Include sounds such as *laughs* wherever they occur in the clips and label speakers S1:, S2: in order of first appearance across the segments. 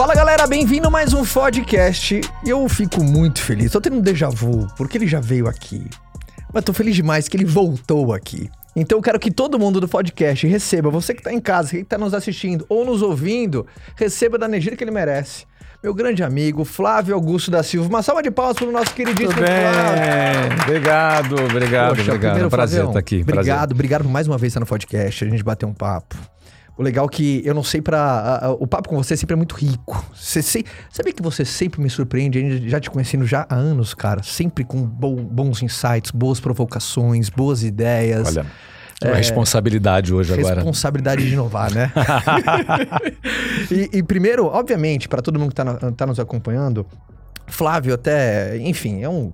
S1: Fala galera, bem-vindo a mais um podcast. Eu fico muito feliz, tô tendo um déjà vu, porque ele já veio aqui. Mas tô feliz demais que ele voltou aqui. Então eu quero que todo mundo do podcast receba, você que tá em casa, que tá nos assistindo ou nos ouvindo, receba da energia que ele merece. Meu grande amigo Flávio Augusto da Silva. Uma salva de palmas pro nosso queridíssimo
S2: Tudo bem.
S1: Flávio.
S2: Obrigado, obrigado,
S1: Poxa,
S2: obrigado.
S1: primeiro,
S2: Prazer estar aqui.
S1: Obrigado,
S2: prazer.
S1: obrigado por mais uma vez estar no podcast, a gente bater um papo. O legal é que eu não sei pra. a- a- o papo com você sempre é muito rico. Você se, sabia que você sempre me surpreende? Já te conhecendo já há anos, cara. Sempre com bo- bons insights, boas provocações, boas ideias.
S2: Olha, uma responsabilidade hoje agora.
S1: Responsabilidade de inovar, né? *laughs* e, e primeiro, obviamente, para todo mundo que tá, na- tá nos acompanhando, Flávio até, enfim, é um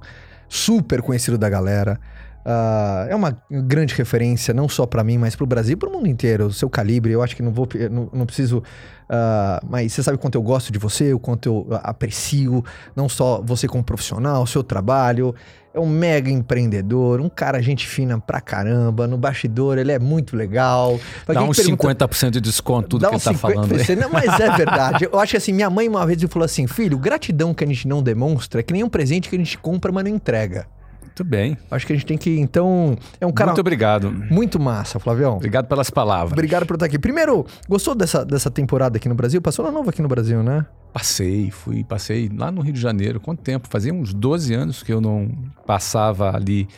S1: super conhecido da galera. Ah, é uma grande referência, não só para mim, mas para o Brasil e para o mundo inteiro. O seu calibre, eu acho que não vou, não, não preciso. ah, mas você sabe o quanto eu gosto de você, o quanto eu aprecio, não só você como profissional, o seu trabalho. É um mega empreendedor, um cara gente fina pra caramba. No bastidor, ele é muito legal. Pra
S2: Dá uns
S1: pergunta-
S2: 50% de desconto tudo que ele tá
S1: 50%.
S2: falando.
S1: Não, mas é *laughs* verdade. Eu acho que assim, minha mãe uma vez falou assim: filho, gratidão que a gente não demonstra é que nem um presente que a gente compra, mas não entrega.
S2: Muito bem.
S1: Acho que a gente tem que. Então, é um cara
S2: Muito
S1: muito,
S2: obrigado.
S1: massa, Flavião.
S2: Obrigado pelas palavras.
S1: Obrigado por estar aqui. Primeiro, gostou dessa, dessa temporada aqui no Brasil? Passou na nova aqui no Brasil, né?
S2: Passei, fui, passei lá no Rio de Janeiro. Quanto tempo? Fazia uns 12 anos que eu não passava ali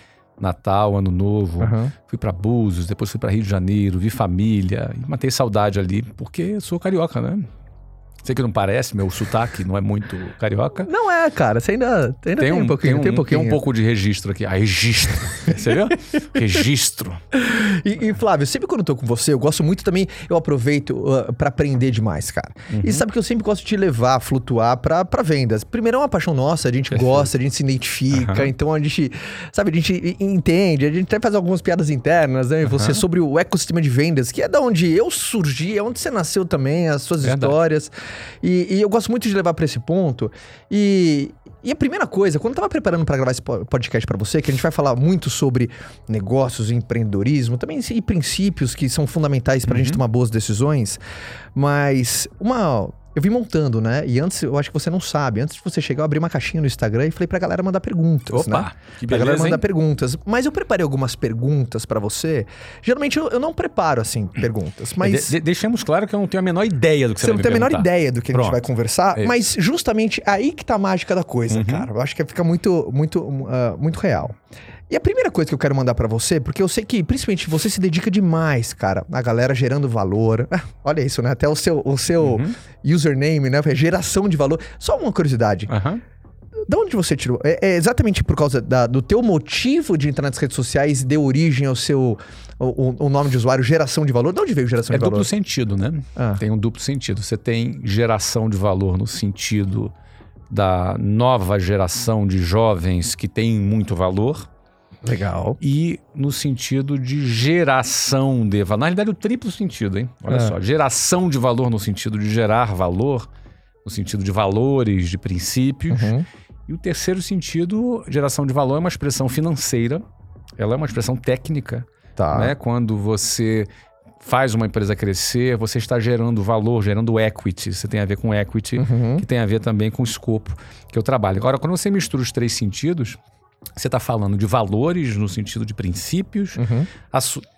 S2: Natal, Ano Novo.
S1: Aham.
S2: Fui pra Búzios, depois fui pra Rio de Janeiro, vi família e matei saudade ali, porque sou carioca, né? Sei que não parece, meu sotaque não é muito carioca.
S1: Não é, cara. Você ainda, ainda tem, um, pouquinho. Tem um, pouquinho.
S2: tem um pouco de registro aqui. Ah, registro. *laughs* Você viu? registro.
S1: E, e, Flávio, sempre quando eu tô com você, eu gosto muito também, eu aproveito uh, pra aprender demais, cara.
S2: Uhum.
S1: E sabe que eu sempre gosto de te levar, flutuar pra, pra vendas. Primeiro é uma paixão nossa, a gente gosta, a gente se identifica,
S2: Aham.
S1: então a gente, sabe, a gente entende, a gente até faz algumas piadas internas, né? Você sobre o ecossistema de vendas, que é da onde eu surgi, é onde você nasceu também, as suas
S2: Verdade.
S1: histórias. E, e eu gosto muito de levar pra esse ponto. E, e a primeira coisa, quando eu tava preparando pra gravar esse po- podcast pra você, que a gente vai falar muito sobre negócios, empreendedorismo, também e princípios que são fundamentais pra gente tomar boas decisões, mas uma eu vim montando, né? E antes, eu acho que você não sabe, antes de você chegar, eu abri uma caixinha no Instagram e falei pra galera mandar perguntas, né?
S2: Opa, que
S1: Pra galera
S2: beleza,
S1: mandar
S2: hein?
S1: perguntas. Mas eu preparei algumas perguntas pra você. Geralmente eu, eu não preparo, assim, perguntas, mas...
S2: De- de- deixemos claro que eu não tenho a menor ideia do que você,
S1: Você
S2: vai
S1: não
S2: me
S1: tem a menor ideia do que a gente
S2: Pronto.
S1: vai conversar,
S2: É isso.
S1: mas justamente aí que tá a mágica da coisa,
S2: Uhum.
S1: cara. Eu acho que fica muito, muito, ah, muito real. E a primeira coisa que eu quero mandar pra você, porque eu sei que principalmente você se dedica demais, cara, a galera gerando valor. *laughs* Olha isso, né? Até o seu, o seu
S2: Uhum.
S1: username, né? É Geração de valor. Só uma curiosidade.
S2: Aham.
S1: Da onde você tirou? É, é exatamente por causa da- do teu motivo de entrar nas redes sociais e deu origem ao seu o, o- nome de usuário, geração de valor? De onde veio geração
S2: É
S1: de valor?
S2: duplo sentido, né?
S1: Ah.
S2: Tem um duplo sentido. Você tem geração de valor no sentido da nova geração de jovens que tem muito valor
S1: Legal.
S2: e no sentido de geração de valor. Na realidade, o triplo sentido, hein? Olha
S1: É.
S2: só. Geração de valor no sentido de gerar valor, no sentido de valores, de princípios.
S1: Uhum.
S2: E o terceiro sentido, geração de valor, é uma expressão financeira, ela é uma expressão técnica,
S1: Tá.
S2: né? Quando você faz uma empresa crescer, você está gerando valor, gerando equity. Você tem a ver com equity,
S1: Uhum.
S2: que tem a ver também com o escopo que eu trabalho. Agora, quando você mistura os três sentidos, você está falando de valores no sentido de princípios,
S1: Uhum.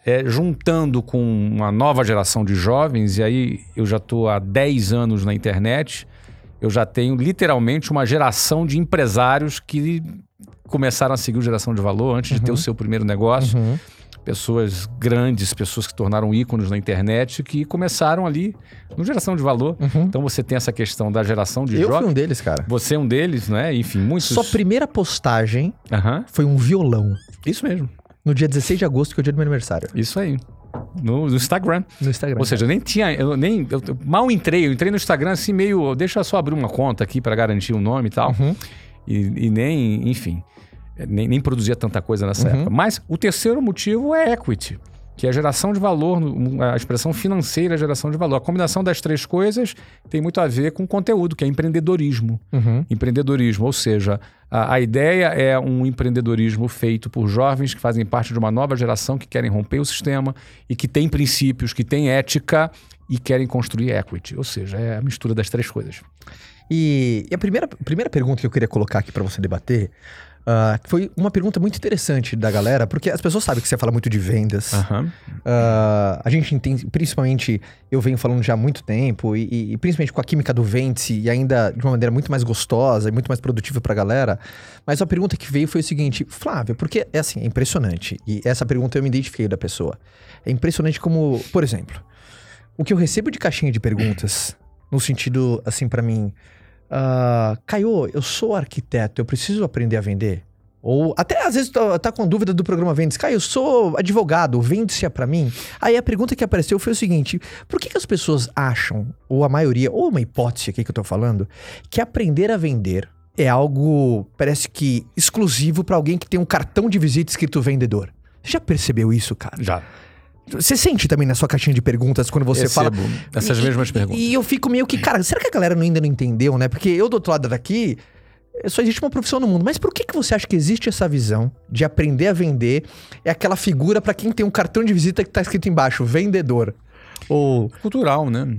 S2: é, juntando com uma nova geração de jovens, e aí eu já estou há 10 anos na internet, eu já tenho literalmente uma geração de empresários que começaram a seguir o geração de valor antes de ter o seu primeiro negócio.
S1: Uhum.
S2: Pessoas grandes, pessoas que tornaram ícones na internet, que começaram ali no geração de valor.
S1: Uhum.
S2: Então você tem essa questão da geração de
S1: Eu fui
S2: jovens.
S1: um deles, cara.
S2: Você é um deles, né? Enfim, muitos.
S1: Sua primeira postagem
S2: Aham.
S1: foi um violão.
S2: Isso mesmo.
S1: No dia 16 de agosto, que é o dia do meu aniversário.
S2: Isso aí. No, no Instagram.
S1: No Instagram.
S2: Ou seja, eu nem tinha, eu nem, eu eu mal entrei, eu entrei no Instagram assim meio, deixa eu só abrir uma conta aqui para garantir o nome e tal,
S1: Uhum.
S2: e, e nem, enfim, nem, nem produzia tanta coisa nessa
S1: Uhum.
S2: época. Mas o terceiro motivo é equity. que é a geração de valor, a expressão financeira, a geração de valor. A combinação das três coisas tem muito a ver com conteúdo, que é empreendedorismo.
S1: Uhum.
S2: Empreendedorismo, ou seja, a, a, ideia é um empreendedorismo feito por jovens que fazem parte de uma nova geração que querem romper o sistema e que tem princípios, que tem ética e querem construir equity. Ou seja, é a mistura das três coisas.
S1: E, e a primeira, primeira pergunta que eu queria colocar aqui para você debater Uh, foi uma pergunta muito interessante da galera, porque as pessoas sabem que você fala muito de vendas.
S2: Uhum. Uh,
S1: a gente entende, principalmente, eu venho falando já há muito tempo, e, e principalmente com a química do Vence, e ainda de uma maneira muito mais gostosa e muito mais produtiva pra galera. Mas a pergunta que veio foi o seguinte, Flávio, porque é assim, é impressionante, e essa pergunta eu me identifiquei da pessoa. É impressionante como, por exemplo, o que eu recebo de caixinha de perguntas, no sentido, assim, para mim Uh, Caio, eu sou arquiteto, eu preciso aprender a vender? Ou até às vezes tá, tá com dúvida do programa Vendes. Caio, eu sou advogado, vende-se para mim? Aí a pergunta que apareceu foi o seguinte: por que, que, as pessoas acham, ou a maioria, ou uma hipótese aqui que eu tô falando, que aprender a vender é algo, parece que exclusivo para alguém que tem um cartão de visita escrito vendedor? Você já percebeu isso, cara?
S2: Já.
S1: Você sente também na sua caixinha de perguntas quando você
S2: Recebo
S1: fala.
S2: Essas
S1: e,
S2: mesmas perguntas.
S1: E eu fico meio que, cara, será que a galera ainda não entendeu, né? Porque eu do outro lado daqui, só existe uma profissão no mundo. Mas por que, que você acha que existe essa visão de aprender a vender? É aquela figura para quem tem um cartão de visita que tá escrito embaixo, vendedor. Ou.
S2: Cultural, né?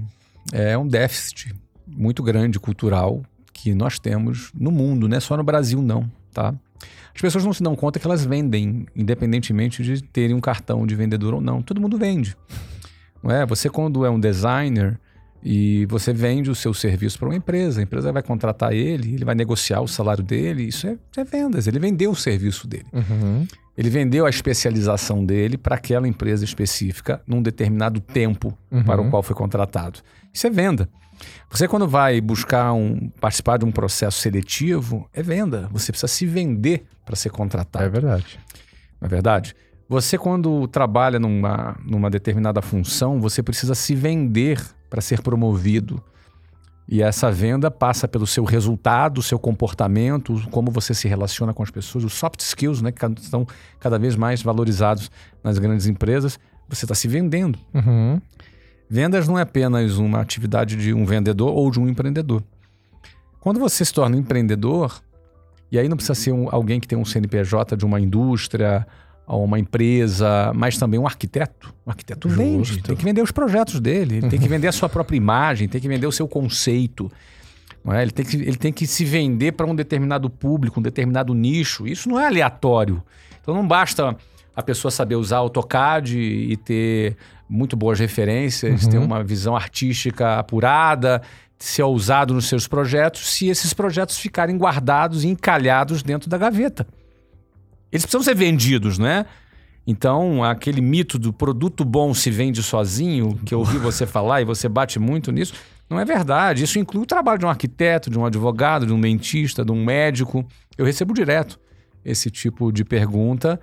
S2: É um déficit muito grande cultural que nós temos no mundo, não é só no Brasil, não, tá? As pessoas não se dão conta que elas vendem, independentemente de terem um cartão de vendedor ou não. Todo mundo vende. Não é? Você, quando é um designer e você vende o seu serviço para uma empresa, a empresa vai contratar ele, ele vai negociar o salário dele, isso é, é vendas. Ele vendeu o serviço dele.
S1: Uhum.
S2: Ele vendeu a especialização dele para aquela empresa específica num determinado tempo uhum. para o qual foi contratado. Isso é venda. Você, quando vai buscar um, participar de um processo seletivo, é venda. Você precisa se vender para ser contratado.
S1: É verdade.
S2: Não é verdade? Você, quando trabalha numa, numa determinada função, você precisa se vender para ser promovido. E essa venda passa pelo seu resultado, seu comportamento, como você se relaciona com as pessoas, os soft skills, né, que estão cada vez mais valorizados nas grandes empresas. Você está se vendendo.
S1: Uhum.
S2: Vendas não é apenas uma atividade de um vendedor ou de um empreendedor. Quando você se torna empreendedor, e aí não precisa ser um, alguém que tem um CNPJ de uma indústria ou uma empresa, mas também um arquiteto. O arquiteto Justo. vende, tem que vender os projetos dele, ele tem que *laughs* vender a sua própria imagem, tem que vender o seu conceito. É? ele, tem que, ele tem que se vender para um determinado público, um determinado nicho. Isso não é aleatório. Então não basta a pessoa saber usar AutoCAD e ter muito boas referências, uhum. ter uma visão artística apurada, ser ousado nos seus projetos, se esses projetos ficarem guardados e encalhados dentro da gaveta. Eles precisam ser vendidos, né? Então, aquele mito do produto bom se vende sozinho, que eu ouvi *laughs* você falar e você bate muito nisso, não é verdade. Isso inclui o trabalho de um arquiteto, de um advogado, de um dentista, de um médico. Eu recebo direto esse tipo de pergunta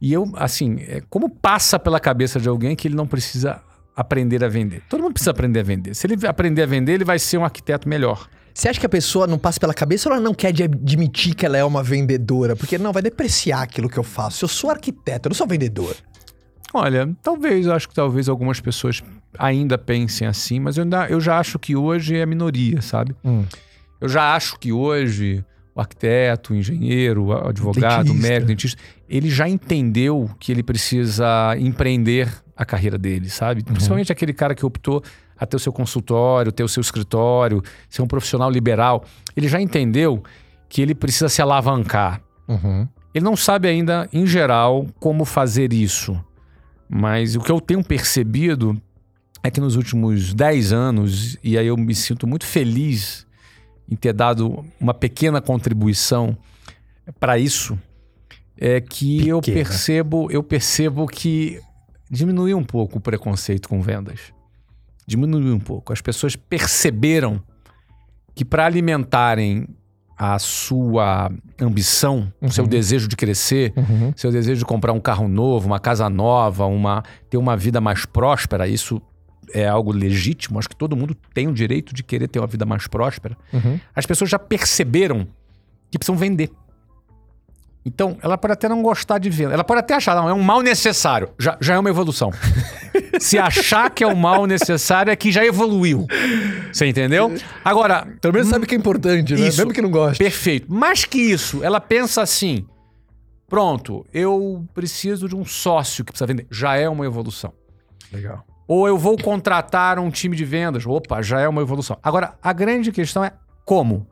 S2: e eu, assim, é, como passa pela cabeça de alguém que ele não precisa aprender a vender? Todo mundo precisa aprender a vender. Se ele aprender a vender, ele vai ser um arquiteto melhor.
S1: Você acha que a pessoa não passa pela cabeça ou ela não quer admitir que ela é uma vendedora? Porque não, vai depreciar aquilo que eu faço. Eu sou arquiteto, eu não sou vendedor.
S2: Olha, talvez, eu acho que talvez algumas pessoas ainda pensem assim, mas eu, ainda, eu já acho que hoje é a minoria, sabe?
S1: Hum.
S2: Eu já acho que hoje o arquiteto, o engenheiro, o advogado, o médico, dentista, ele já entendeu que ele precisa empreender a carreira dele, sabe? Uhum. Principalmente aquele cara que optou a ter o seu consultório, ter o seu escritório, ser um profissional liberal. Ele já entendeu que ele precisa se alavancar.
S1: Uhum.
S2: Ele não sabe ainda, em geral, como fazer isso. Mas o que eu tenho percebido é que nos últimos 10 anos, e aí eu me sinto muito feliz em ter dado uma pequena contribuição para isso, é que pequena. eu percebo, eu percebo que diminuiu um pouco o preconceito com vendas. Diminuiu um pouco. As pessoas perceberam que para alimentarem a sua ambição, o seu uhum. desejo de crescer,
S1: uhum.
S2: seu desejo de comprar um carro novo, uma casa nova, uma ter uma vida mais próspera, isso é algo legítimo, acho que todo mundo tem o direito de querer ter uma vida mais próspera.
S1: Uhum.
S2: As pessoas já perceberam que precisam vender. Então, ela pode até não gostar de venda. Ela pode até achar, não, é um mal necessário. Já, já é uma evolução. *laughs* Se achar que é um mal necessário, é que já evoluiu. Você entendeu? Agora.
S1: Pelo menos sabe que é importante, né?
S2: Isso.
S1: Mesmo que não goste.
S2: Perfeito. Mais que isso, ela pensa assim: pronto, eu preciso de um sócio que precisa vender. Já é uma evolução.
S1: Legal.
S2: Ou eu vou contratar um time de vendas. Opa, já é uma evolução. Agora, a grande questão é como?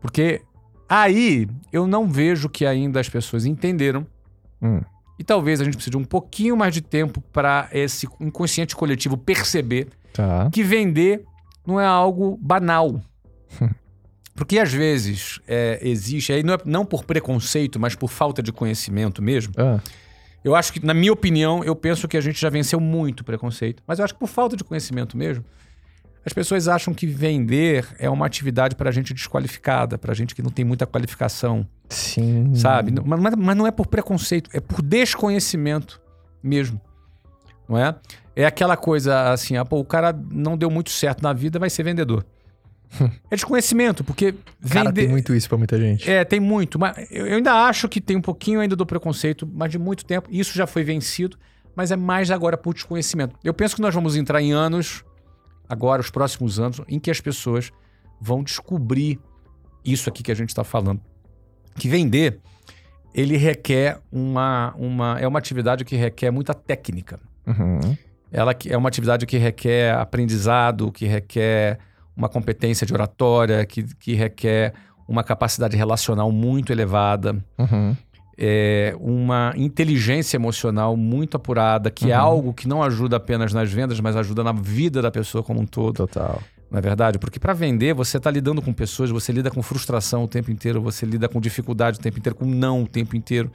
S2: Porque aí eu não vejo que ainda as pessoas entenderam.
S1: Hum.
S2: E talvez a gente precise de um pouquinho mais de tempo para esse inconsciente coletivo perceber
S1: Tá.
S2: que vender não é algo banal. Porque às vezes é, existe, aí não, é, não por preconceito, mas por falta de conhecimento mesmo.
S1: Ah.
S2: Eu acho que, na minha opinião, eu penso que a gente já venceu muito preconceito. Mas eu acho que por falta de conhecimento mesmo, as pessoas acham que vender é uma atividade para gente desqualificada, para gente que não tem muita qualificação,
S1: Sim.
S2: sabe? Mas- mas não é por preconceito, é por desconhecimento mesmo. Não é? É aquela coisa assim, ah, pô, o cara não deu muito certo na vida, vai ser vendedor. *laughs* é desconhecimento, porque
S1: Cara,
S2: vender.
S1: tem muito isso pra muita gente.
S2: É, tem muito. Mas eu ainda acho que tem um pouquinho ainda do preconceito, mas de muito tempo. Isso já foi vencido, mas é mais agora por desconhecimento. Eu penso que nós vamos entrar em anos, agora, os próximos anos, em que as pessoas vão descobrir isso aqui que a gente está falando. Que vender, ele requer uma, uma. É uma atividade que requer muita técnica.
S1: Uhum.
S2: Ela é uma atividade que requer aprendizado, que requer uma competência de oratória, que, que requer uma capacidade relacional muito elevada,
S1: Uhum.
S2: é, uma inteligência emocional muito apurada, que é
S1: Uhum.
S2: algo que não ajuda apenas nas vendas, mas ajuda na vida da pessoa como um todo,
S1: Total.
S2: não é verdade? Porque para vender, você está lidando com pessoas, você lida com frustração o tempo inteiro, você lida com dificuldade o tempo inteiro, com não o tempo inteiro.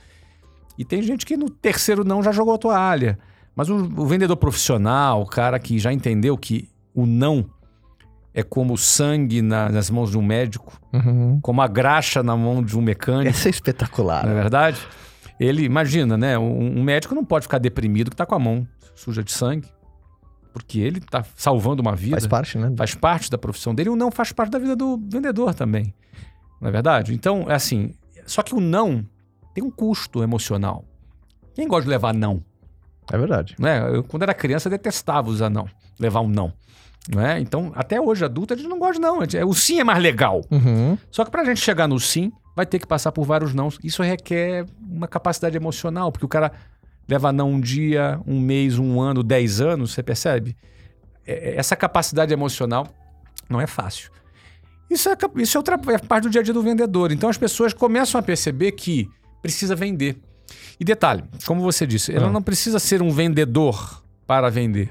S2: E tem gente que no terceiro não já jogou a toalha. Mas o, o vendedor profissional, o cara que já entendeu que o não é como sangue na- nas mãos de um médico,
S1: Uhum.
S2: como a graxa na mão de um mecânico,
S1: Essa é espetacular.
S2: não é verdade? Ele, imagina, né? Um, um médico não pode ficar deprimido que tá com a mão suja de sangue. Porque ele tá salvando uma vida.
S1: Faz parte, né?
S2: faz parte da profissão dele, o não faz parte da vida do vendedor também. Não é verdade? Então, é assim. Só que o não tem um custo emocional. Quem gosta de levar não?
S1: É verdade.
S2: Né? Eu, quando era criança, eu detestava usar não. Levar um não. É? Então, até hoje, adulto, a gente não gosta não. A gente- O sim é mais legal.
S1: Uhum.
S2: Só que pra gente chegar no sim, vai ter que passar por vários não. Isso requer uma capacidade emocional, porque o cara leva não um dia, um mês, um ano, dez anos, você percebe? É- é- Essa capacidade emocional não é fácil. Isso é, isso é outra é parte do dia a dia do vendedor. Então as pessoas começam a perceber que precisa vender. E detalhe, como você disse, ela
S1: Ah.
S2: não precisa ser um vendedor para vender.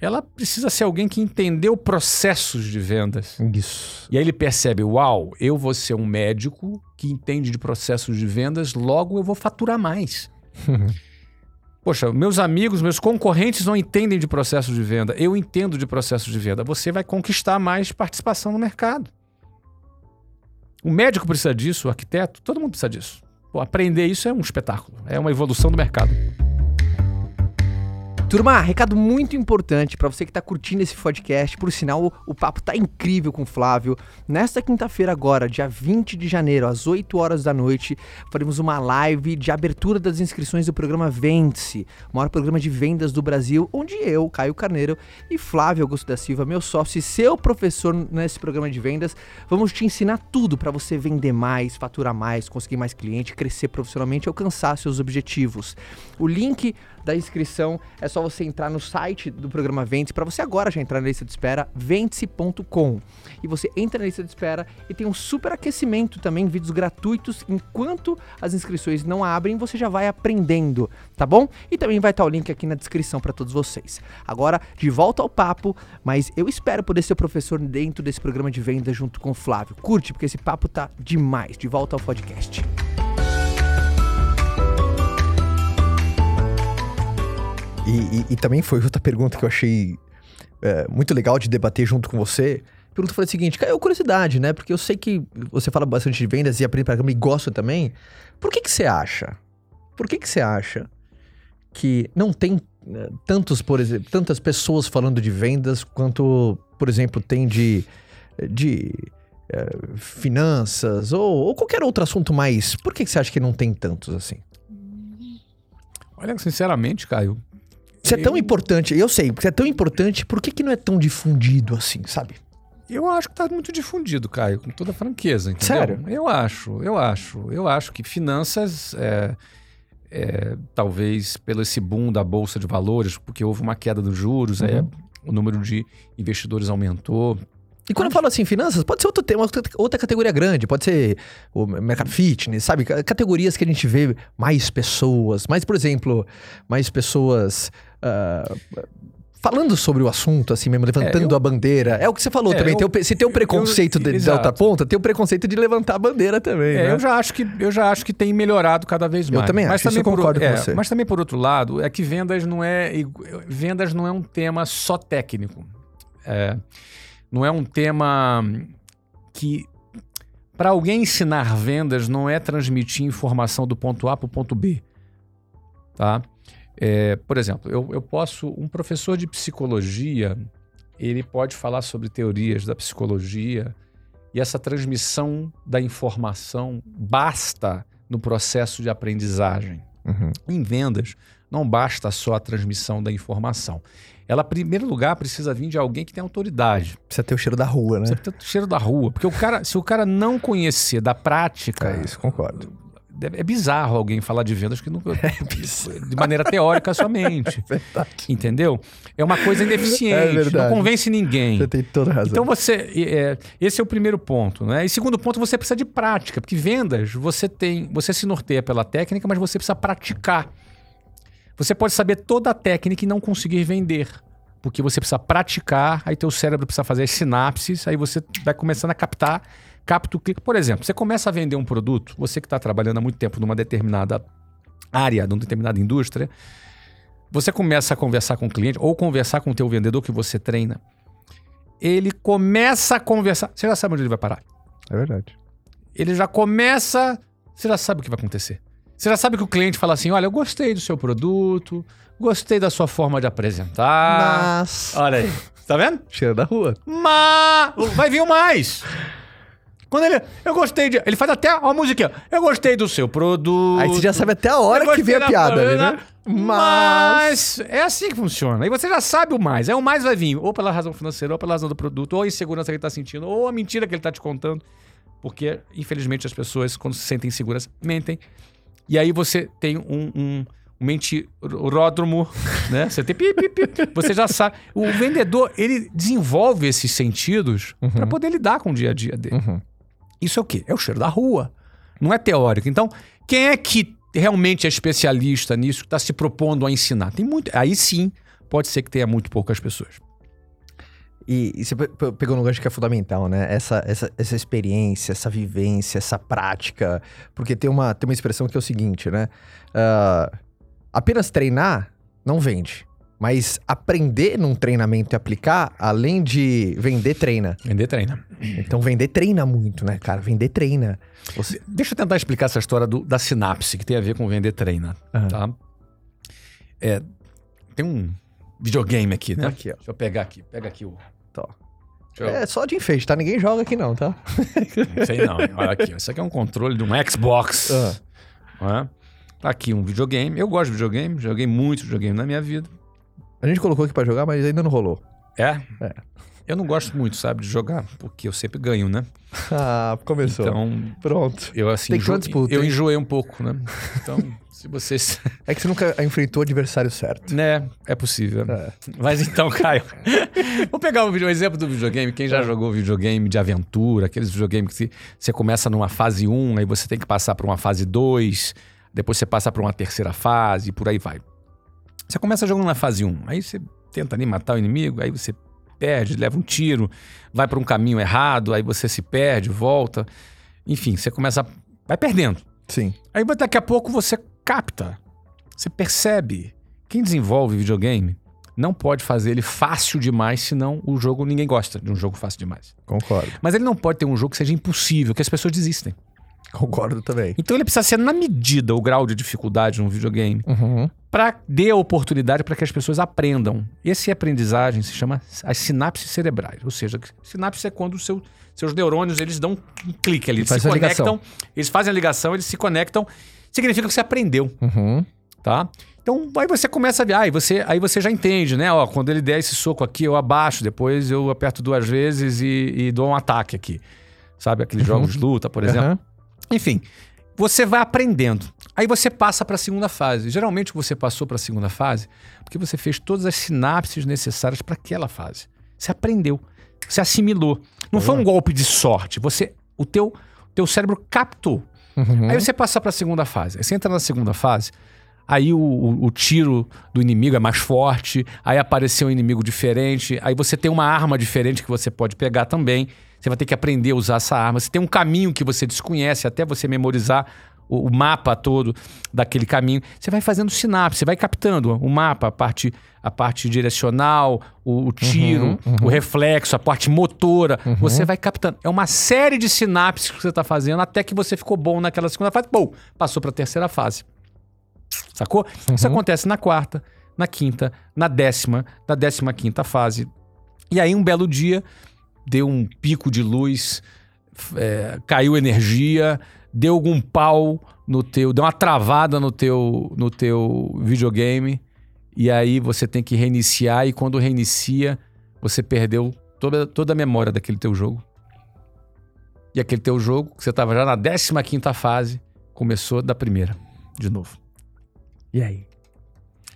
S2: Ela precisa ser alguém que entendeu processos de vendas.
S1: Isso.
S2: E aí ele percebe: uau, eu vou ser um médico que entende de processos de vendas, logo eu vou faturar mais. Poxa, meus amigos, meus concorrentes não entendem de processos de venda. Eu entendo de processos de venda. Você vai conquistar mais participação no mercado. O médico precisa disso, o arquiteto, todo mundo precisa disso. Pô, aprender isso é um espetáculo, é uma evolução do mercado.
S3: Turma, recado muito importante para você que tá curtindo esse podcast. Por sinal, o, o papo tá incrível com o Flávio. Nesta quinta-feira agora, dia 20 de janeiro, às 8 horas da noite, faremos uma live de abertura das inscrições do programa Vende-se, maior programa de vendas do Brasil, onde eu, Caio Carneiro e Flávio Augusto da Silva, meu sócio e seu professor nesse programa de vendas, vamos te ensinar tudo para você vender mais, faturar mais, conseguir mais cliente, crescer profissionalmente e alcançar seus objetivos. O link da inscrição é só você entrar no site do programa Vende para você agora já entrar na lista de espera vende.com. E você entra na lista de espera e tem um super aquecimento também, vídeos gratuitos enquanto as inscrições não abrem, você já vai aprendendo, tá bom? E também vai estar o link aqui na descrição para todos vocês. Agora, de volta ao papo, mas eu espero poder ser professor dentro desse programa de venda junto com o Flávio. Curte porque esse papo tá demais. De volta ao podcast.
S1: E, e- e também foi outra pergunta que eu achei é, muito legal de debater junto com você. A pergunta foi a seguinte, Caio, curiosidade, né? Porque eu sei que você fala bastante de vendas e aprende pra caramba e gosta também. Por que que você acha? Por que que você acha que não tem eh, tantos, por exemplo, tantas pessoas falando de vendas quanto, por exemplo, tem de, de é, finanças ou, ou qualquer outro assunto mais. Por que, que você acha que não tem tantos assim?
S2: Olha, sinceramente, Caio.
S1: Isso é tão importante, eu sei, porque é tão importante, por que, que não é tão difundido assim, sabe?
S2: Eu acho que tá muito difundido, Caio, com toda franqueza, entendeu?
S1: Sério?
S2: Eu acho, eu acho. Eu acho que finanças, é, é, talvez pelo esse boom da Bolsa de Valores, porque houve uma queda dos juros, aí
S1: Uhum.
S2: o número de investidores aumentou.
S1: E quando eu falo assim, finanças, pode ser outro tema, outra- categoria grande, pode ser o mercado fitness, sabe? Ca- Categorias que a gente vê mais pessoas, mais, por exemplo, mais pessoas ah, falando sobre o assunto, assim mesmo, levantando
S2: É, eu-
S1: a bandeira. É o que você falou
S2: É,
S1: também.
S2: eu-
S1: tem o se tem o preconceito
S2: eu-
S1: de,
S2: exato.
S1: outra ponta, tem o preconceito de levantar a bandeira também,
S2: É,
S1: né?
S2: eu já acho que eu já acho que tem melhorado cada vez
S1: Eu
S2: mais.
S1: também
S2: mas
S1: acho, isso
S2: também
S1: eu
S2: por,
S1: concordo com
S2: é,
S1: você.
S2: Mas também por outro lado, é que vendas não é vendas não é um tema só técnico. É, não é um tema que para alguém ensinar vendas não é transmitir informação do ponto A para o ponto B, tá? É, por exemplo, eu, eu posso um professor de psicologia ele pode falar sobre teorias da psicologia e essa transmissão da informação basta no processo de aprendizagem.
S1: Uhum.
S2: Em vendas, não basta só a transmissão da informação. Ela, em primeiro lugar, precisa vir de alguém que tem autoridade.
S1: Precisa ter o cheiro da rua, né?
S2: Precisa ter o cheiro da rua. Porque o cara, se o cara não conhecer da prática.
S1: É isso, concordo.
S2: É bizarro alguém falar de vendas que não, *laughs* de maneira teórica somente. *laughs*
S1: Verdade.
S2: Entendeu? É uma coisa
S1: É
S2: ineficiente.
S1: verdade.
S2: não convence ninguém.
S1: Você tem toda a razão.
S2: Então você, é, esse é o primeiro ponto, né? E segundo ponto, você precisa de prática, porque vendas você tem, você se norteia pela técnica, mas você precisa praticar. Você pode saber toda a técnica e não conseguir vender, porque você precisa praticar, aí teu cérebro precisa fazer as sinapses, aí você vai começando a captar, capta o clique. Por exemplo, você começa a vender um produto, você que está trabalhando há muito tempo numa determinada área, numa determinada indústria, você começa a conversar com o cliente ou conversar com o teu vendedor que você treina ele começa a conversar. Você já sabe onde ele vai parar.
S1: É verdade.
S2: Ele já começa. Você já sabe o que vai acontecer. Você já sabe que o cliente fala assim: olha, eu gostei do seu produto, gostei da sua forma de apresentar.
S1: Mas.
S2: Olha aí. Tá vendo?
S1: Cheiro da rua.
S2: Mas vai vir o mais. Quando ele. Eu gostei de. Ele faz até uma musiquinha. Eu gostei do seu produto.
S1: Aí você já sabe até a hora que vem a piada ali, né? Mas.
S2: Mas é assim que funciona. Aí você já sabe o mais. Aí o mais vai vir, ou pela razão financeira, ou pela razão do produto, ou a insegurança que ele está sentindo, ou a mentira que ele está te contando. Porque, infelizmente, as pessoas, quando se sentem inseguras, mentem. E aí você tem um, um, um mentiródromo, né? Você tem pi, pi, pi. Você já sabe. O vendedor, ele desenvolve esses sentidos para poder lidar com o dia a dia dele.
S1: Uhum.
S2: Isso é o quê? É o cheiro da rua. Não é teórico. Então, quem é que realmente é especialista nisso, que está se propondo a ensinar? Tem muito. Aí sim, pode ser que tenha muito poucas pessoas.
S1: E, e você pe- pe- pegou no gancho que é fundamental, né? Essa, essa, essa experiência, essa vivência, essa prática. Porque tem uma, tem uma expressão que é o seguinte, né? Ah, apenas treinar não vende. Mas aprender num treinamento e aplicar, além de vender, treina.
S2: Vender treina.
S1: Então vender treina muito, né, cara? Vender treina. Você...
S2: Deixa eu tentar explicar essa história do- da sinapse, que tem a ver com vender treina.
S1: Aham.
S2: Tá? É, tem um videogame aqui, né?
S1: Aqui, ó.
S2: Deixa eu pegar aqui. Pega aqui o. Eu-
S1: É só de enfeite, tá? Ninguém joga aqui não, tá?
S2: Não sei não. Olha aqui. Isso aqui é um controle de um Xbox.
S1: Ah.
S2: É? Tá aqui um videogame. Eu gosto de videogame. Joguei muito videogame na minha vida.
S1: A gente colocou aqui pra jogar, mas ainda não rolou.
S2: É?
S1: É.
S2: Eu não gosto muito, sabe, de jogar, porque eu sempre ganho, né?
S1: Ah, começou.
S2: Então,
S1: Pronto.
S2: eu assim.
S1: Tem
S2: enjo-
S1: disputa,
S2: Eu
S1: hein?
S2: enjoei um pouco, né? Então, *laughs* se vocês.
S1: É que você nunca enfrentou o adversário certo.
S2: Né, é possível.
S1: É.
S2: Mas então, Caio, *laughs* vou pegar o exemplo do videogame. Quem
S1: É.
S2: já jogou videogame de aventura, aqueles videogames que você começa numa fase 1, aí você tem que passar para uma fase 2, depois você passa para uma terceira fase e por aí vai. Você começa jogando na fase 1, aí você tenta ali matar o inimigo, aí você perde, leva um tiro, vai para um caminho errado, aí você se perde, volta. Enfim, você começa. Vai perdendo.
S1: Sim.
S2: Aí daqui a pouco você capta, você percebe. Quem desenvolve videogame não pode fazer ele fácil demais, senão o jogo ninguém gosta de um jogo fácil demais.
S1: Concordo.
S2: Mas ele não pode ter um jogo que seja impossível, que as pessoas desistem. *laughs*
S1: Concordo também.
S2: Então ele precisa ser na medida o grau de dificuldade num videogame
S1: Uhum.
S2: para dar a oportunidade para que as pessoas aprendam. Essa aprendizagem se chama as sinapses cerebrais, ou seja, sinapse é quando os seu, seus neurônios eles dão um clique ali, eles
S1: Faz
S2: se conectam, eles fazem a ligação, eles se conectam, significa que você aprendeu,
S1: Uhum.
S2: tá? Então aí você começa a ver, aí você, aí você já entende, né? Ó, quando ele der esse soco aqui, eu abaixo, depois eu aperto duas vezes e, e dou um ataque aqui. Sabe aqueles jogos de luta, por exemplo?
S1: Uhum.
S2: Enfim, você vai aprendendo. Aí você passa para a segunda fase. Geralmente você passou para a segunda fase porque você fez todas as sinapses necessárias para aquela fase. Você aprendeu, você assimilou. Não foi um golpe de sorte. Você, o teu, teu cérebro captou.
S1: Uhum.
S2: Aí você passa para a segunda fase. Aí você entra na segunda fase. Aí o, o- o tiro do inimigo é mais forte. Aí apareceu um inimigo diferente. Aí você tem uma arma diferente que você pode pegar também. Você vai ter que aprender a usar essa arma. Você tem um caminho que você desconhece até você memorizar o, o mapa todo daquele caminho. Você vai fazendo sinapse, você vai captando o mapa, a parte, a parte direcional, o, o tiro, o reflexo, a parte motora. Você vai captando. É uma série de sinapses que você está fazendo até que você ficou bom naquela segunda fase. Bom, passou para a terceira fase. Sacou? Isso acontece na quarta, na quinta, na décima, na décima quinta fase. E aí, um belo dia, deu um pico de luz, é, caiu energia, deu algum pau no teu, deu uma travada no teu, no teu videogame. E aí você tem que reiniciar, e quando reinicia, você perdeu toda, toda a memória daquele teu jogo. E aquele teu jogo, que você estava já na 15 quinta fase, começou da primeira, de novo.
S1: E aí?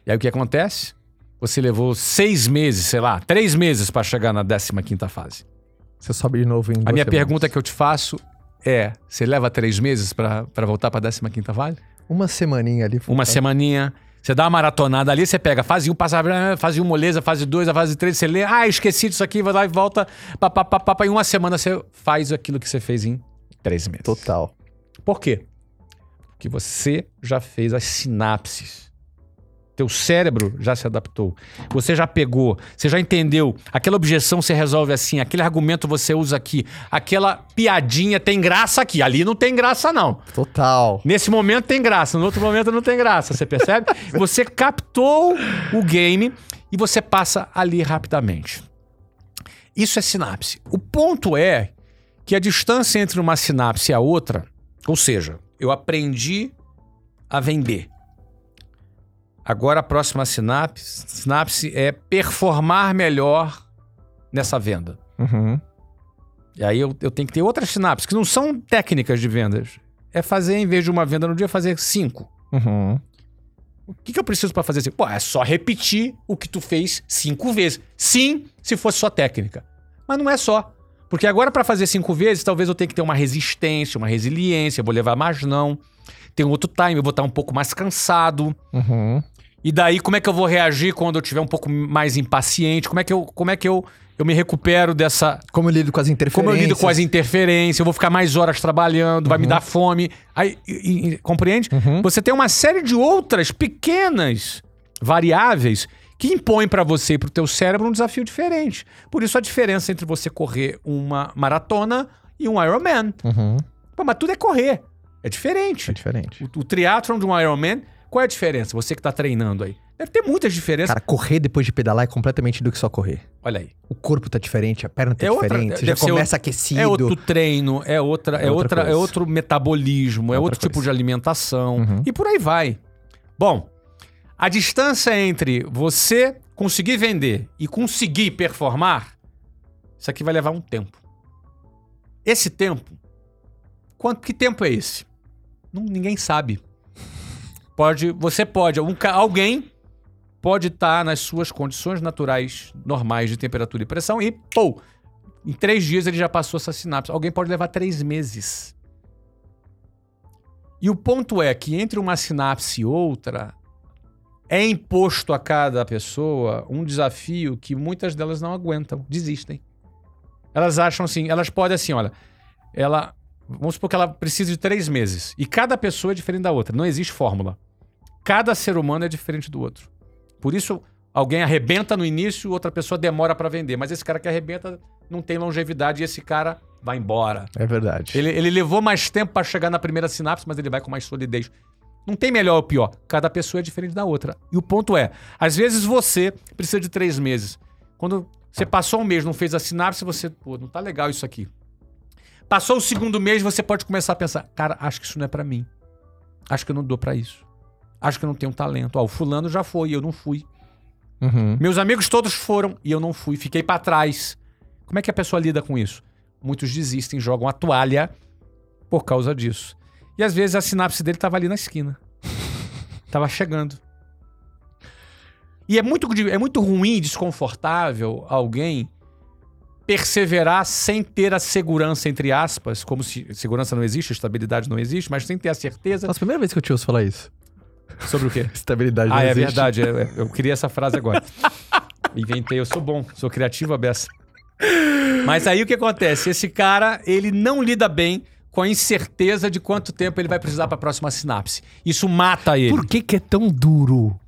S2: E aí o que acontece? Você levou seis meses, sei lá, três meses para chegar na 15 quinta fase.
S1: Você sobe de novo em
S2: A minha pergunta que eu te faço é: você leva três meses para voltar para 15 quinta fase?
S1: Uma semaninha ali.
S2: Uma semaninha. Você dá uma maratonada ali, você pega fase 1, passa fase 1, moleza, fase 2, a fase 3, você lê, ah, esqueci disso aqui, vai lá e volta. Pá, pá, pá, pá. Em uma semana você faz aquilo que você fez em três meses.
S1: Total.
S2: Por quê? Porque você já fez as sinapses. Teu cérebro já se adaptou. Você já pegou, você já entendeu. Aquela objeção você resolve assim, aquele argumento você usa aqui, aquela piadinha tem graça aqui. Ali não tem graça, não.
S1: Total.
S2: Nesse momento tem graça, no outro momento não tem graça, você percebe? *laughs* você captou o game e você passa ali rapidamente. Isso é sinapse. O ponto é que a distância entre uma sinapse e a outra, ou seja, eu aprendi a vender. Agora a próxima sinapse, sinapse é performar melhor nessa venda.
S1: Uhum.
S2: E aí eu, eu tenho que ter outras sinapses, que não são técnicas de vendas. É fazer, em vez de uma venda no dia, fazer cinco.
S1: Uhum.
S2: O que, que eu preciso para fazer cinco? Pô, é só repetir o que tu fez cinco vezes. Sim, se fosse só técnica. Mas não é só. Porque agora, para fazer cinco vezes, talvez eu tenha que ter uma resistência, uma resiliência, vou levar mais não. Tem outro time, eu vou estar um pouco mais cansado.
S1: Uhum.
S2: E daí, como é que eu vou reagir quando eu tiver um pouco mais impaciente? Como é que eu, como é que eu, eu me recupero dessa,
S1: Como eu lido com as interferências.
S2: como eu lido com as interferências, eu vou ficar mais horas trabalhando, vai me dar fome. Aí, e- e- compreende?
S1: Uhum.
S2: Você tem uma série de outras pequenas variáveis que impõem para você e para o teu cérebro um desafio diferente. Por isso a diferença entre você correr uma maratona e um Ironman.
S1: Uhum.
S2: Pô, mas tudo é correr. É diferente.
S1: É diferente.
S2: O, o triatlon de um Ironman, qual é a diferença? Você que tá treinando aí. Deve ter muitas diferenças.
S1: Cara, correr depois de pedalar é completamente do que só correr.
S2: Olha aí.
S1: O corpo tá diferente, a perna tá
S2: É outra-
S1: diferente, você já começa aquecido.
S2: É outro treino, é outra, é
S1: É outra
S2: outra, é outro metabolismo, é
S1: Outra
S2: outro tipo
S1: coisa.
S2: de alimentação
S1: Uhum.
S2: e por aí vai. Bom, a distância entre você conseguir vender e conseguir performar, isso aqui vai levar um tempo. Esse tempo, quanto que tempo é esse? Não- ninguém sabe. Pode, você pode, um alguém pode estar nas suas condições naturais normais de temperatura e pressão e, pô, em três dias ele já passou essa sinapse. Alguém pode levar três meses. E o ponto é que entre uma sinapse e outra, é imposto a cada pessoa um desafio que muitas delas não aguentam, desistem. Elas acham assim, elas podem assim, olha, ela. Vamos supor que ela precisa de três meses. E cada pessoa é diferente da outra. Não existe fórmula. Cada ser humano é diferente do outro. Por isso, Alguém arrebenta no início, outra pessoa demora pra vender. Mas esse cara que arrebenta não tem longevidade e esse cara vai embora.
S1: É verdade.
S2: Ele, ele levou mais tempo pra chegar na primeira sinapse, mas ele vai com mais solidez. Não tem melhor ou pior. Cada pessoa é diferente da outra. E o ponto é, às vezes você precisa de três meses. Quando você passou um mês, não fez a sinapse, você, pô, não tá legal isso aqui. Passou o segundo mês, você pode começar a pensar, cara, acho que isso não é pra mim. Acho que eu não dou pra isso. Acho que eu não tenho talento. Ó, o fulano já foi e eu não fui.
S1: Uhum.
S2: Meus amigos todos foram e eu não fui, fiquei pra trás. Como é que a pessoa lida com isso? Muitos desistem, jogam a toalha por causa disso. E às vezes a sinapse dele tava ali na esquina. *laughs* tava chegando. E é muito, é muito ruim, desconfortável alguém perseverar sem ter a segurança, entre aspas, como se segurança não existe, estabilidade não existe, mas sem ter a certeza
S1: Nossa, primeira vez que eu te ouço falar isso.
S2: Sobre o quê? *laughs*
S1: Estabilidade não
S2: Ah, é
S1: existe.
S2: verdade. é- é- Eu queria essa frase agora. *laughs* Inventei, eu sou bom, sou criativo, a beça. Mas aí o que acontece? Esse cara, ele não lida bem com a incerteza de quanto tempo ele vai precisar para a próxima sinapse. Isso mata ele.
S1: Por que, que é tão duro?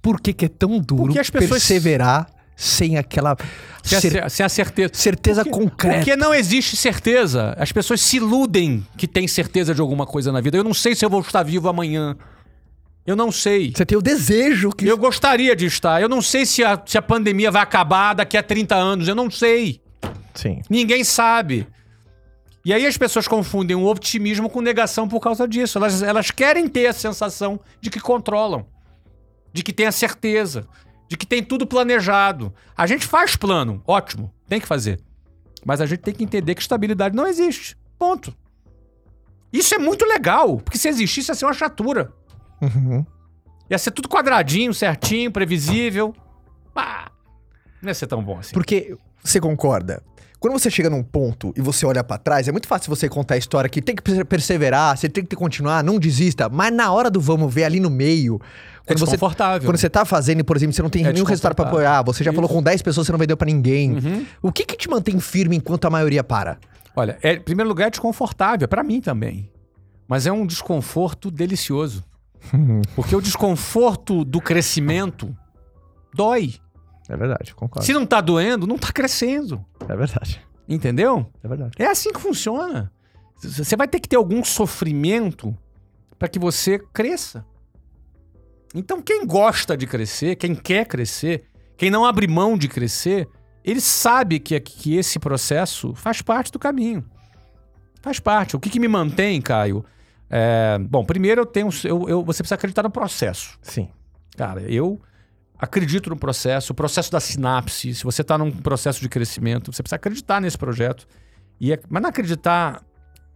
S1: Por que, que é tão duro
S2: Porque as pessoas-
S1: perseverar sem aquela
S2: Sem a,
S1: cer-
S2: cer- sem a certeza.
S1: certeza
S2: Porque-
S1: concreta?
S2: Porque não existe certeza. As pessoas se iludem que têm certeza de alguma coisa na vida. Eu não sei se eu vou estar vivo amanhã. Eu não sei.
S1: Você tem o desejo que
S2: Eu gostaria de estar. Eu não sei se a, se a pandemia vai acabar daqui a 30 anos. Eu não sei.
S1: Sim.
S2: Ninguém sabe. E aí as pessoas confundem o otimismo com negação por causa disso. Elas, elas querem ter a sensação de que controlam, de que tem a certeza, de que tem tudo planejado. A gente faz plano, ótimo, tem que fazer. Mas a gente tem que entender que estabilidade não existe. Ponto. Isso é muito legal, porque se existisse ia ser uma chatura.
S1: Uhum.
S2: Ia ser tudo quadradinho, certinho, previsível. Ah, não ia ser tão bom assim.
S1: Porque você concorda? Quando você chega num ponto e você olha pra trás, é muito fácil você contar a história que tem que perse- perseverar, você tem que continuar, não desista. Mas na hora do vamos ver ali no meio,
S2: É
S1: quando você
S2: desconfortável.
S1: quando você tá fazendo, por exemplo, você não tem
S2: É
S1: nenhum resultado pra
S2: desconfortável.
S1: apoiar, você já
S2: Isso.
S1: falou com 10 pessoas, você não vendeu pra ninguém.
S2: Uhum.
S1: O que que te mantém firme enquanto a maioria para?
S2: Olha, é, em primeiro lugar é desconfortável, é pra mim também. Mas é um desconforto delicioso. *laughs* Porque o desconforto do crescimento dói.
S1: É verdade, concordo.
S2: Se não tá doendo, não tá crescendo.
S1: É verdade.
S2: Entendeu?
S1: É verdade.
S2: É assim que funciona. Você vai ter que ter algum sofrimento para que você cresça. Então, quem gosta de crescer, quem quer crescer, quem não abre mão de crescer, ele sabe que, que esse processo faz parte do caminho. Faz parte. O que, que me mantém, Caio? É, bom, primeiro eu tenho. Eu, eu- você precisa acreditar no processo.
S1: Sim.
S2: Cara, eu acredito no processo, o processo da sinapse. Se você está num processo de crescimento, você precisa acreditar nesse projeto. E, mas não acreditar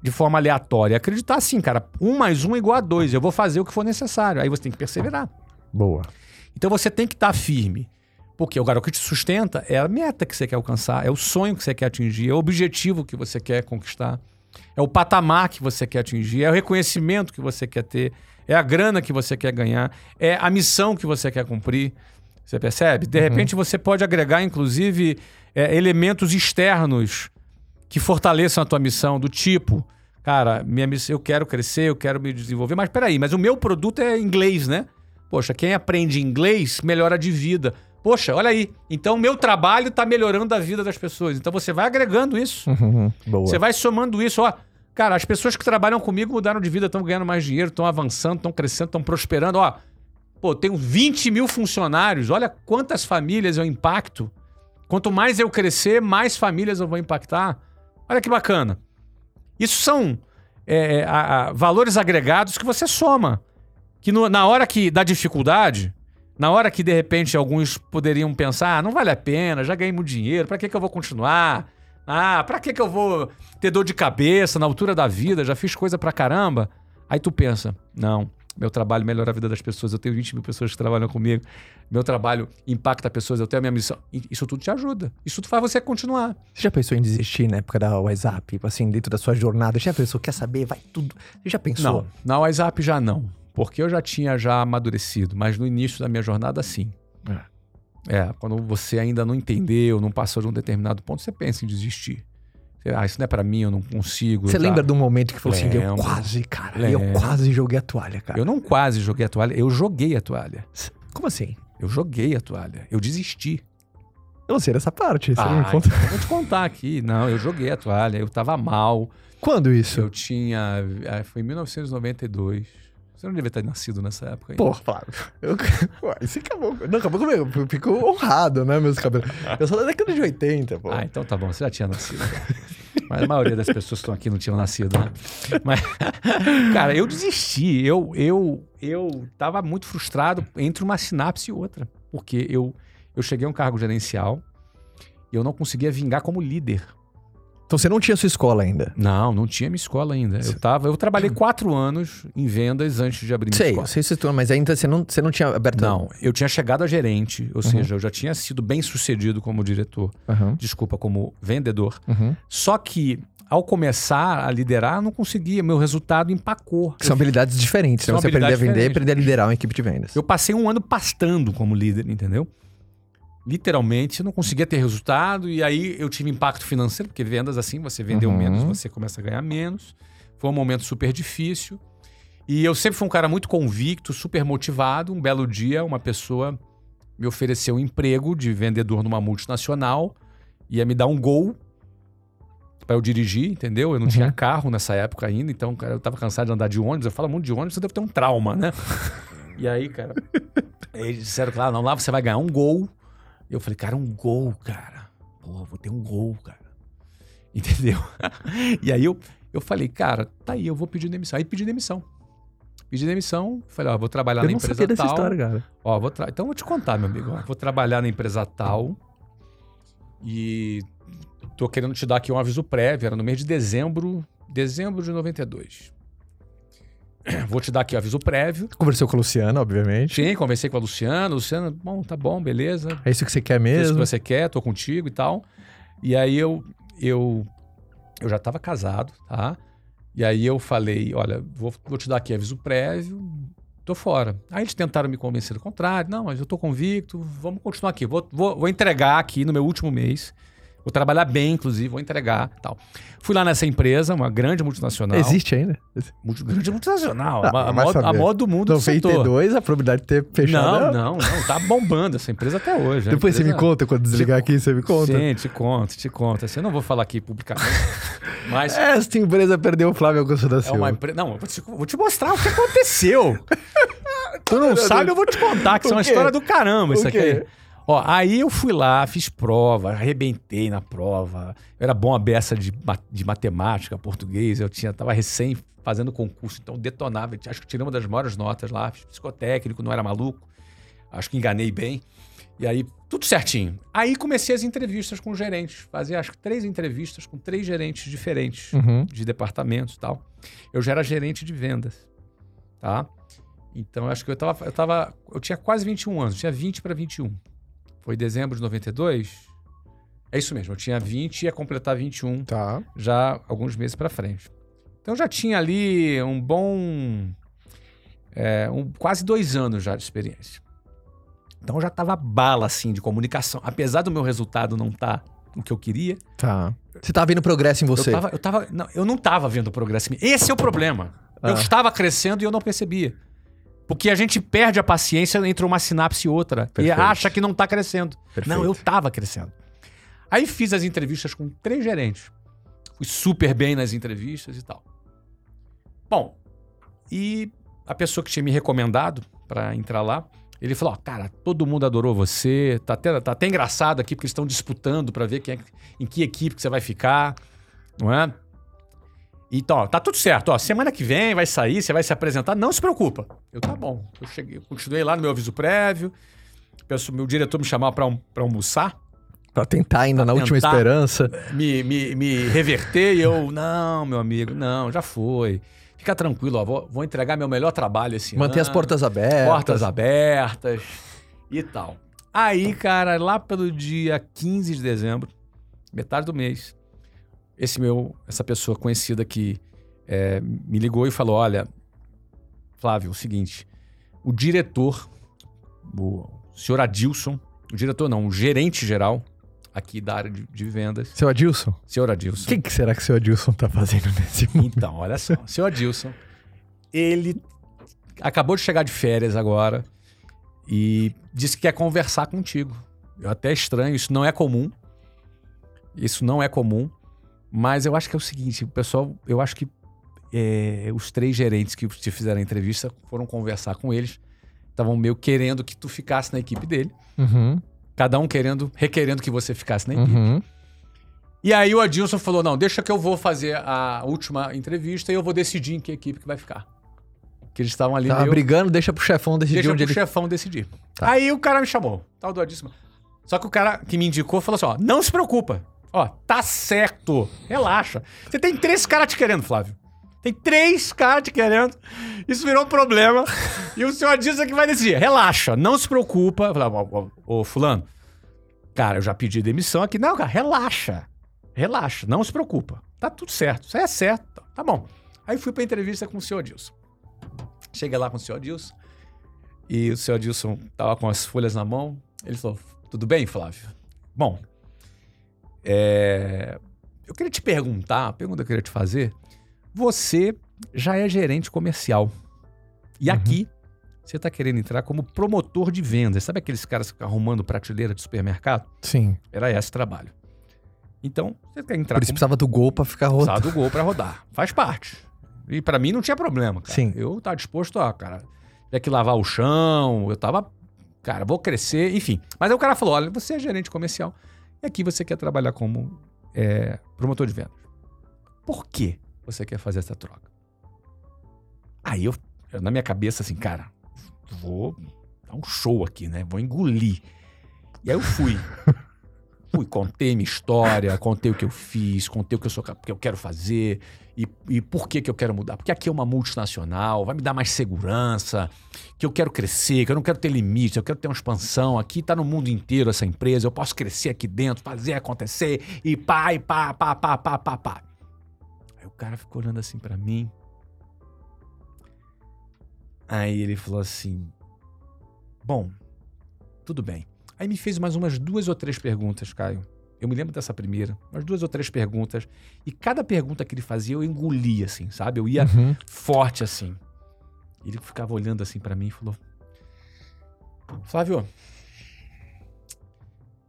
S2: de forma aleatória. Acreditar assim, cara, um mais um é igual a dois. Eu vou fazer o que for necessário. Aí você tem que perseverar.
S1: Boa.
S2: Então você tem que estar firme. Porque o garoto que te sustenta é a meta que você quer alcançar, é o sonho que você quer atingir, é o objetivo que você quer conquistar, é o patamar que você quer atingir, é o reconhecimento que você quer ter, é a grana que você quer ganhar, é a missão que você quer cumprir. Você percebe? De repente você pode agregar, inclusive, é, elementos externos que fortaleçam a tua missão, do tipo, cara, minha missão, eu quero crescer, eu quero me desenvolver, mas peraí, mas o meu produto é inglês, né? Poxa, quem aprende inglês melhora de vida. Poxa, olha aí. Então, meu trabalho está melhorando a vida das pessoas. Então, você vai agregando isso.
S1: Uhum. Boa.
S2: Você vai somando isso. Ó, cara, as pessoas que trabalham comigo mudaram de vida, estão ganhando mais dinheiro, estão avançando, estão crescendo, estão prosperando. Ó, pô, tenho 20 mil funcionários. Olha quantas famílias eu impacto. Quanto mais eu crescer, mais famílias eu vou impactar. Olha que bacana. Isso são é, é, a- a- valores agregados que você soma. Que no- na hora que dá dificuldade, na hora que de repente alguns poderiam pensar, ah, não vale a pena, já ganhei muito dinheiro, pra que, que eu vou continuar? Ah, pra que, que eu vou ter dor de cabeça na altura da vida? Já fiz coisa pra caramba. Aí tu pensa, não, meu trabalho melhora a vida das pessoas, eu tenho 20 mil pessoas que trabalham comigo, meu trabalho impacta pessoas, eu tenho a minha missão. Isso tudo te ajuda. Isso tudo faz você continuar.
S1: Você já pensou em desistir na época da WhatsApp? Assim, dentro da sua jornada? Já pensou, quer saber? Vai tudo. Você já pensou?
S2: Não, na WhatsApp já não. Porque eu já tinha já amadurecido, mas no início da minha jornada, sim. É, quando você ainda não entendeu, não passou de um determinado ponto, você pensa em desistir. Ah, isso não é pra mim, eu não consigo.
S1: Você
S2: tá?
S1: lembra de um momento que falou assim, eu
S2: Lembro.
S1: quase, cara, eu
S2: Lembro.
S1: quase joguei a toalha, cara.
S2: Eu não quase joguei a toalha, eu joguei a toalha.
S1: Como assim?
S2: Eu joguei a toalha. Eu desisti.
S1: Eu não sei dessa parte, você não me
S2: Ah,
S1: conta.
S2: então eu vou te contar aqui. Não, eu joguei a toalha. Eu tava mal.
S1: Quando isso?
S2: Eu tinha. ah, Foi em 1992. Você não devia ter nascido nessa época.
S1: Pô, Flávio. Eu... *laughs* Ué, isso acabou. Não, acabou comigo. Eu fico honrado, né, meus cabelos. Eu sou da década de 80, pô.
S2: Ah, então tá bom, você já tinha nascido. Mas a maioria das pessoas que estão aqui não tinham nascido, né? Mas, *laughs* cara, eu desisti. Eu, eu, eu tava muito frustrado entre uma sinapse e outra. Porque eu, eu cheguei a um cargo gerencial e eu não conseguia vingar como líder.
S1: Então você não tinha sua escola ainda.
S2: Não, não tinha minha escola ainda. Eu, tava, eu trabalhei quatro anos em vendas antes de abrir minha
S1: Sei,
S2: escola.
S1: sei se mas ainda você não, você não tinha aberto.
S2: Não, eu tinha chegado a gerente, ou seja, eu já tinha sido bem sucedido como diretor,
S1: Aham.
S2: desculpa, como vendedor.
S1: Uhum.
S2: Só que ao começar a liderar, eu não conseguia, meu resultado empacou.
S1: Que são habilidades diferentes.
S2: São
S1: né? Você aprender a vender e aprender a liderar uma equipe de vendas.
S2: Eu passei um ano pastando como líder, entendeu? Literalmente, eu não conseguia ter resultado e aí eu tive impacto financeiro, porque vendas assim, você vendeu
S1: Uhum.
S2: menos, você começa a ganhar menos. Foi um momento super difícil. E eu sempre fui um cara muito convicto, super motivado. Um belo dia, uma pessoa me ofereceu um emprego de vendedor numa multinacional, ia me dar um gol para eu dirigir, entendeu? Eu não tinha carro nessa época ainda, então, cara, eu tava cansado de andar de ônibus. Eu falo muito de ônibus, você deve ter um trauma, né? *laughs* e aí, cara, eles disseram, claro, não, lá você vai ganhar um gol. Eu falei, cara, um gol, cara. Pô, vou ter um gol, cara. *laughs* Entendeu? e aí eu, eu falei, cara, tá aí, eu vou pedir demissão. Aí pedi demissão. Pedi demissão, falei, ó, vou trabalhar
S1: Eu
S2: na empresa
S1: sabia dessa
S2: tal.
S1: história, cara.
S2: Ó, vou tra... então eu vou te contar, meu amigo. Ó, vou trabalhar na empresa tal e tô querendo te dar aqui um aviso prévio. Era no mês de dezembro, dezembro de 92. *clears throat* Vou te dar aqui o aviso prévio.
S1: Conversou com a Luciana, obviamente.
S2: Sim, conversei com a Luciana. Luciana, bom, tá bom, beleza.
S1: É isso que você quer
S2: É isso
S1: mesmo?
S2: que você quer, tô contigo e tal. E aí eu, eu, eu já tava casado, tá? E aí eu falei, olha, vou, vou te dar aqui aviso prévio, tô fora. Aí eles tentaram me convencer do contrário, não, mas eu tô convicto, vamos continuar aqui. Vou, vou, vou entregar aqui no meu último mês. Vou trabalhar bem, inclusive, vou entregar tal. Fui lá nessa empresa, uma grande multinacional.
S1: Existe ainda?
S2: Multi- grande multinacional.
S1: Ah,
S2: a, a, maior, a do mundo do setor.
S1: 92, a probabilidade de ter fechado.
S2: Não,
S1: é-
S2: não, não. Tá bombando essa empresa até hoje.
S1: Depois você me
S2: empresa-
S1: conta, quando desligar aqui, você me conta.
S2: Sim, te conto, te conto. Assim, eu não vou falar aqui publicamente, *laughs* mas
S1: Esta empresa perdeu o Flávio Augusto da
S2: é
S1: Silva.
S2: uma empresa. Não, eu vou te, vou te mostrar o que aconteceu. *laughs* tu não sabe, eu vou te contar, que isso é uma história do caramba, isso aqui. Ó, aí eu fui lá, fiz prova, arrebentei na prova. Eu era bom a beça de, de matemática, português. Eu tinha, tava recém fazendo concurso, então detonava. Acho que tirei uma das maiores notas lá, fiz psicotécnico, não era maluco. Acho que enganei bem. E aí, tudo certinho. Aí comecei as entrevistas com os gerentes. Fazia acho que três entrevistas com três gerentes diferentes
S1: Uhum.
S2: de departamentos e tal. Eu já era gerente de vendas, tá? Então, acho que eu tava, eu tava... Eu tinha quase 21 anos, tinha 20 para 21. Foi dezembro de 92? É isso mesmo, eu tinha 20 e ia completar 21
S1: Tá.
S2: já alguns meses para frente. Então, eu já tinha ali um bom... é, um, quase dois anos já de experiência. Então, eu já tava bala, assim, de comunicação. Apesar do meu resultado não estar o que eu queria,
S1: Tá. Você tá vendo progresso em você.
S2: eu, tava, eu, tava, não, eu não tava vendo progresso. em mim. Esse é o problema. Eu
S1: Ah.
S2: estava crescendo e eu não percebia. Porque a gente perde a paciência entre uma sinapse e outra.
S1: Perfeito.
S2: E acha que não tá crescendo.
S1: Perfeito.
S2: Não, eu tava crescendo. Aí fiz as entrevistas com três gerentes. Fui super bem nas entrevistas e tal. Bom, e a pessoa que tinha me recomendado para entrar lá, ele falou: ó, cara, todo mundo adorou você, tá até, tá até engraçado aqui porque eles estão disputando para ver quem é, em que equipe que você vai ficar, não é? Então, ó, tá tudo certo, ó, semana que vem vai sair, você vai se apresentar, não se preocupa. Eu, tá bom. Eu cheguei, eu continuei lá no meu aviso prévio, o pessoal- meu diretor me chamava para um, pra almoçar,
S1: Pra tentar ainda na
S2: Pra
S1: última
S2: tentar.
S1: esperança.
S2: me, me, me reverter e eu, não, meu amigo, não, já foi. Fica tranquilo, ó, vou, vou entregar meu melhor trabalho esse
S1: Manter as portas abertas.
S2: Portas abertas e tal. Aí, cara, lá pelo dia 15 de dezembro, metade do mês, esse meu, essa pessoa conhecida que é, me ligou e falou: Olha, Flávio, é o seguinte, o diretor, o senhor Adilson, o diretor não, o gerente geral aqui da área de, de vendas,
S1: Seu Adilson?
S2: senhor
S1: O
S2: Adilson.
S1: que, que será que o seu Adilson tá fazendo nesse mundo?
S2: Então, olha só. O senhor Adilson, ele acabou de chegar de férias agora. e disse que quer conversar contigo. Eu até estranho, isso não é comum. Isso não é comum. Mas eu acho que é o seguinte, o pessoal, eu acho que é, os três gerentes que te fizeram a entrevista foram conversar com eles. Estavam meio querendo que tu ficasse na equipe dele.
S1: Uhum.
S2: Cada um querendo, requerendo que você ficasse na equipe.
S1: Uhum.
S2: E aí o Adilson falou: não, deixa que eu vou fazer a última entrevista e eu vou decidir em que equipe que vai ficar. Que eles estavam ali
S1: Tava
S2: meio...
S1: brigando, deixa pro chefão decidir
S2: Deixa
S1: onde
S2: pro
S1: ele...
S2: chefão decidir.
S1: Tá.
S2: Aí o cara me chamou, tal do Adilson. Só que o cara que me indicou falou assim: ó, não se preocupa. Ó, tá certo. Relaxa. Você tem três caras te querendo, Flávio. Tem três caras te querendo. Isso virou um problema. e o senhor Adilson que vai decidir. Relaxa, não se preocupa. Ô, fulano, cara, eu já pedi demissão aqui. Não, cara, relaxa. Relaxa, não se preocupa. Tá tudo certo. Isso é certo. Tá bom. Aí fui pra entrevista com o senhor Adilson. Cheguei lá com o senhor Adilson. E o senhor Adilson tava com as folhas na mão. Ele falou: Tudo bem, Flávio? Bom, é, eu queria te perguntar, a pergunta que eu queria te fazer. Você já é gerente comercial. E
S1: Uhum.
S2: aqui, você tá querendo entrar como promotor de vendas. Sabe aqueles caras que ficam arrumando prateleira de supermercado?
S1: Sim.
S2: Era esse trabalho. Então, você quer entrar
S1: Por isso
S2: como
S1: precisava do gol pra ficar
S2: precisava
S1: rodando.
S2: do gol pra rodar. Faz parte. E pra mim não tinha problema, cara.
S1: Sim.
S2: Eu tava disposto a, cara, ter que lavar o chão, eu tava, cara, vou crescer, enfim. Mas aí o cara falou: olha, você é gerente comercial e aqui você quer trabalhar como é, promotor de vendas. Por que você quer fazer essa troca? Aí eu, eu, na minha cabeça, assim, cara, vou dar um show aqui, né? Vou engolir. E aí eu fui. *laughs* Fui, contei minha história, contei o que eu fiz, contei o que eu, sou, que eu quero fazer e, e por que, que eu quero mudar. Porque aqui é uma multinacional, vai me dar mais segurança, que eu quero crescer, que eu não quero ter limite, eu quero ter uma expansão. Aqui tá no mundo inteiro essa empresa, eu posso crescer aqui dentro, fazer acontecer e pá, e pá, pá, pá, pá, pá, pá. Aí o cara ficou olhando assim pra mim. Aí ele falou assim: Bom, tudo bem. Aí me fez mais umas duas ou três perguntas, Caio. Eu me lembro dessa primeira, umas duas ou três perguntas. E cada pergunta que ele fazia eu engolia, assim, sabe? Eu ia
S1: Uhum.
S2: forte assim. Ele ficava olhando assim pra mim e falou: Flávio,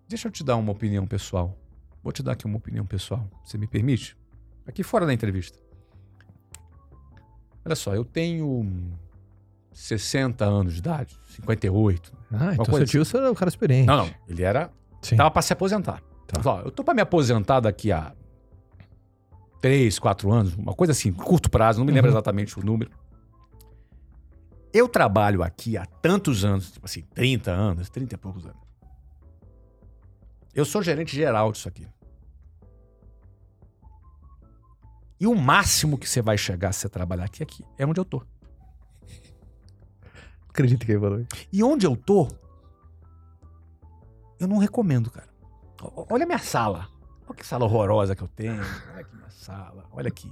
S2: deixa eu te dar uma opinião pessoal. Vou te dar aqui uma opinião pessoal. Você me permite? Aqui fora da entrevista. Olha só, eu tenho 60 anos de idade, 58.
S1: Ah, então seu tio era um cara experiente.
S2: Não, não. Ele era.
S1: Sim.
S2: Tava pra se aposentar.
S1: Tá.
S2: Falou, eu tô pra me aposentar daqui a 3, 4 anos, uma coisa assim, curto prazo, não me lembro
S1: Uhum.
S2: exatamente o número. Eu trabalho aqui há tantos anos, tipo assim, 30 anos, 30 e poucos anos. Eu sou gerente geral disso aqui. E o máximo que você vai chegar se você trabalhar aqui, aqui é onde eu tô.
S1: Acredito que ele falou.
S2: E onde eu tô, eu não recomendo, cara. Olha a minha sala. Olha que sala horrorosa que eu tenho. Olha aqui minha sala. Olha aqui.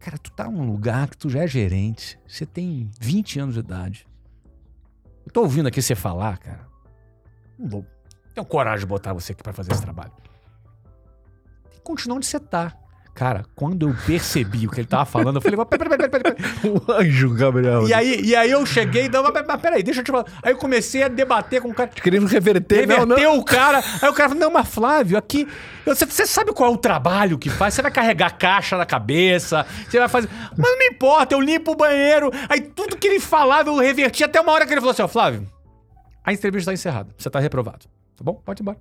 S2: Cara, tu tá num lugar que tu já é gerente. Você tem 20 anos de idade. Eu tô ouvindo aqui você falar, cara. Não vou. Tenho coragem de botar você aqui pra fazer esse trabalho. E continua onde você tá. Cara, quando eu percebi o que ele tava falando, eu falei, peraí, peraí, peraí,
S1: O *laughs* anjo, Gabriel.
S2: E aí, e aí eu cheguei e dava, mas, peraí, deixa eu te falar. Aí eu comecei a debater com o cara.
S1: Querendo reverter. Não,
S2: Reverteu
S1: não.
S2: o cara. Aí o cara falou, não, mas Flávio, aqui. Você, você sabe qual é o trabalho que faz? Você vai carregar caixa na cabeça, você vai fazer. Mas não me importa, eu limpo o banheiro. Aí tudo que ele falava, eu reverti até uma hora que ele falou assim: ó, Flávio, a entrevista tá encerrada. Você tá reprovado. Tá bom? Pode ir embora.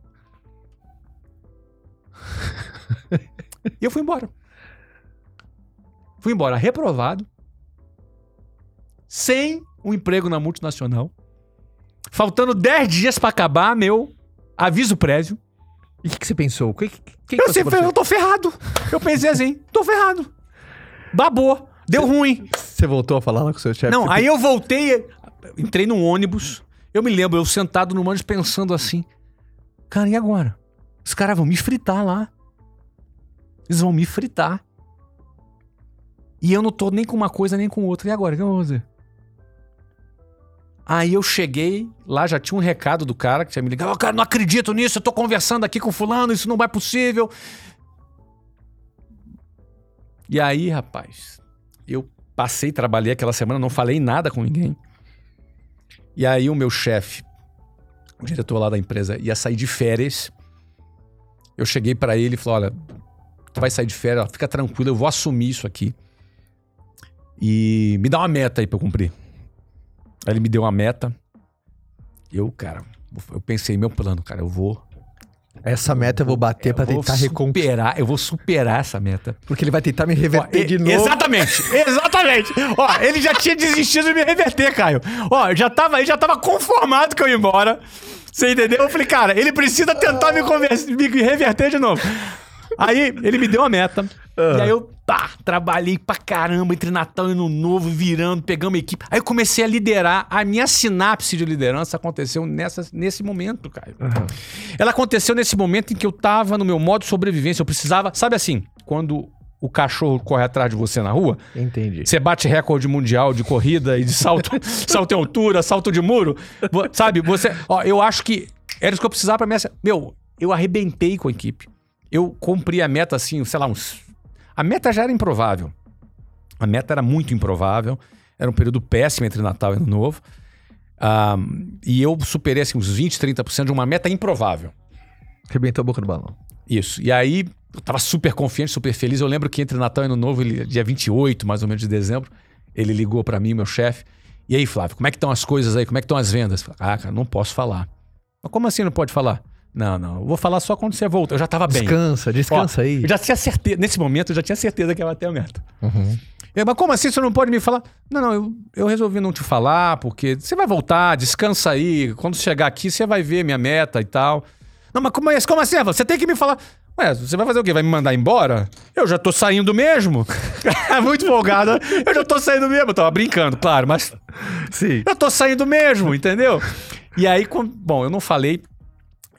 S2: *laughs* e eu fui embora. Fui embora reprovado, sem um emprego na multinacional, faltando 10 dias pra acabar meu aviso prévio.
S1: E o que, que você pensou? Que, que, que
S2: Eu
S1: que
S2: sempre
S1: você,
S2: eu tô ferrado. Eu pensei assim, *laughs* tô ferrado. Babou, deu ruim.
S1: você voltou a falar lá com o seu chefe?
S2: Não,
S1: Você
S2: aí eu voltei, entrei num ônibus. Eu me lembro, eu sentado no ônibus pensando assim: Cara, e agora? Os caras vão me fritar lá. Eles vão me fritar. E eu não tô nem com uma coisa nem com outra. E agora? O que eu vou fazer? Aí eu cheguei, lá já tinha um recado do cara que tinha me ligado. Ó, cara, não acredito nisso, eu tô conversando aqui com fulano, isso não é possível. E aí, rapaz, eu passei, trabalhei aquela semana, não falei nada com ninguém. E aí o meu chefe, o diretor lá da empresa, ia sair de férias. Eu cheguei para ele e falei: olha, tu vai sair de férias, fica tranquilo, eu vou assumir isso aqui. E me dá uma meta aí pra eu cumprir. Aí ele me deu uma meta. Eu, cara, eu pensei, meu plano, cara, eu vou.
S1: Essa meta eu vou bater pra
S2: eu vou
S1: tentar
S2: superar, eu vou superar essa meta.
S1: Porque ele vai tentar me reverter
S2: Ó,
S1: de
S2: e-
S1: novo.
S2: Exatamente, exatamente. Ó, ele já tinha desistido de me reverter, Caio. Ó, já tava, ele já tava conformado que eu ia embora. Você entendeu? Eu falei, cara, ele precisa tentar me, me reverter de novo. Aí ele me deu a meta. E aí eu, pá, trabalhei pra caramba entre Natal e Ano Novo, virando, pegando uma equipe. Aí eu comecei a liderar. A minha sinapse de liderança aconteceu nessa, nesse momento, Caio. Ela aconteceu nesse momento em que eu tava no meu modo de sobrevivência. Eu precisava, sabe assim, quando o cachorro corre atrás de você na rua,
S1: Entendi.
S2: você bate recorde mundial de corrida e de salto, *laughs* salto em altura, salto de muro. Sabe, você. Ó, eu acho que era isso que eu precisava pra minha. Meu, eu arrebentei com a equipe. Eu cumpri a meta assim, sei lá, uns. A meta já era improvável. A meta era muito improvável. Era um período péssimo entre Natal e Ano Novo. Ah, e eu superei assim, uns 20, 30% de uma meta improvável.
S1: Arrebentou a boca do balão.
S2: Isso. E aí, eu tava super confiante, super feliz. Eu lembro que entre Natal e Ano Novo, ele, dia 28, mais ou menos, de dezembro, ele ligou pra mim, meu chefe. E aí, Flávio, como é que estão as coisas aí? Como é que estão as vendas? Ah, cara, não posso falar. Mas como assim não pode falar? Não, não, eu vou falar só quando você volta. Eu já tava bem.
S1: Descansa, descansa
S2: Ó,
S1: aí.
S2: Eu já tinha certeza, nesse momento, eu já tinha certeza que ia bater a meta.
S1: Uhum.
S2: Eu, mas como assim você não pode me falar? Não, não, eu, eu resolvi não te falar, porque você vai voltar, descansa aí. Quando chegar aqui, você vai ver minha meta e tal. Não, mas como, é- como assim? Você tem que me falar. Ué, você vai fazer o quê? Vai me mandar embora? Eu já tô saindo mesmo. *laughs* É muito folgada. Eu já tô saindo mesmo. Eu tava brincando, claro, mas
S1: Sim.
S2: eu tô saindo mesmo, entendeu? E aí, com- bom, eu não falei.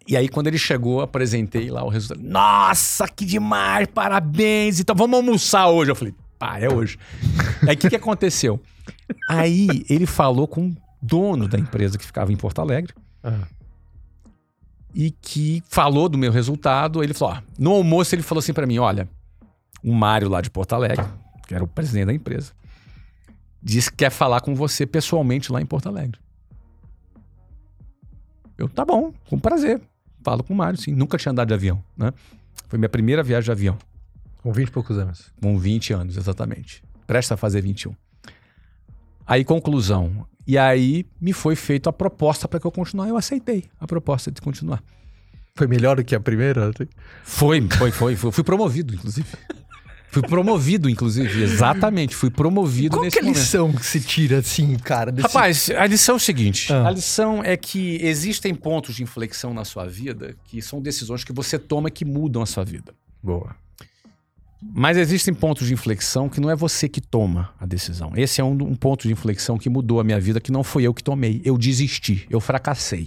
S2: E aí, quando ele chegou, apresentei lá o resultado. Nossa, que demais, parabéns. Então, vamos almoçar hoje. Eu falei, pá, é hoje. aí, o que, que aconteceu? Aí, ele falou com o dono da empresa que ficava em Porto Alegre
S1: Ah.
S2: e que falou do meu resultado. Ele falou: ó, no almoço, ele falou assim pra mim: olha, o Mário lá de Porto Alegre, que era o presidente da empresa, disse que quer falar com você pessoalmente lá em Porto Alegre. Eu, tá bom, com prazer. Falo com o Mário, sim. Nunca tinha andado de avião, né? Foi minha primeira viagem de avião,
S1: Com 20 e poucos anos.
S2: com 20 anos, exatamente. Presta a fazer 21. Aí, conclusão. E aí, me foi feita a proposta para que eu continuar. Eu aceitei a proposta de continuar.
S1: Foi melhor do que a primeira?
S2: Foi, foi, foi. foi. Fui promovido, inclusive. *laughs* Fui promovido, inclusive. *laughs* Exatamente, fui promovido
S1: Qual
S2: nesse
S1: que é a
S2: momento.
S1: lição que se tira, assim, cara? desse-
S2: Rapaz, a lição é o seguinte:
S1: Ah.
S2: a lição é que existem pontos de inflexão na sua vida que são decisões que você toma que mudam a sua vida.
S1: Boa.
S2: Mas existem pontos de inflexão que não é você que toma a decisão. Esse é um, um ponto de inflexão que mudou a minha vida, que não fui eu que tomei. Eu desisti, eu fracassei.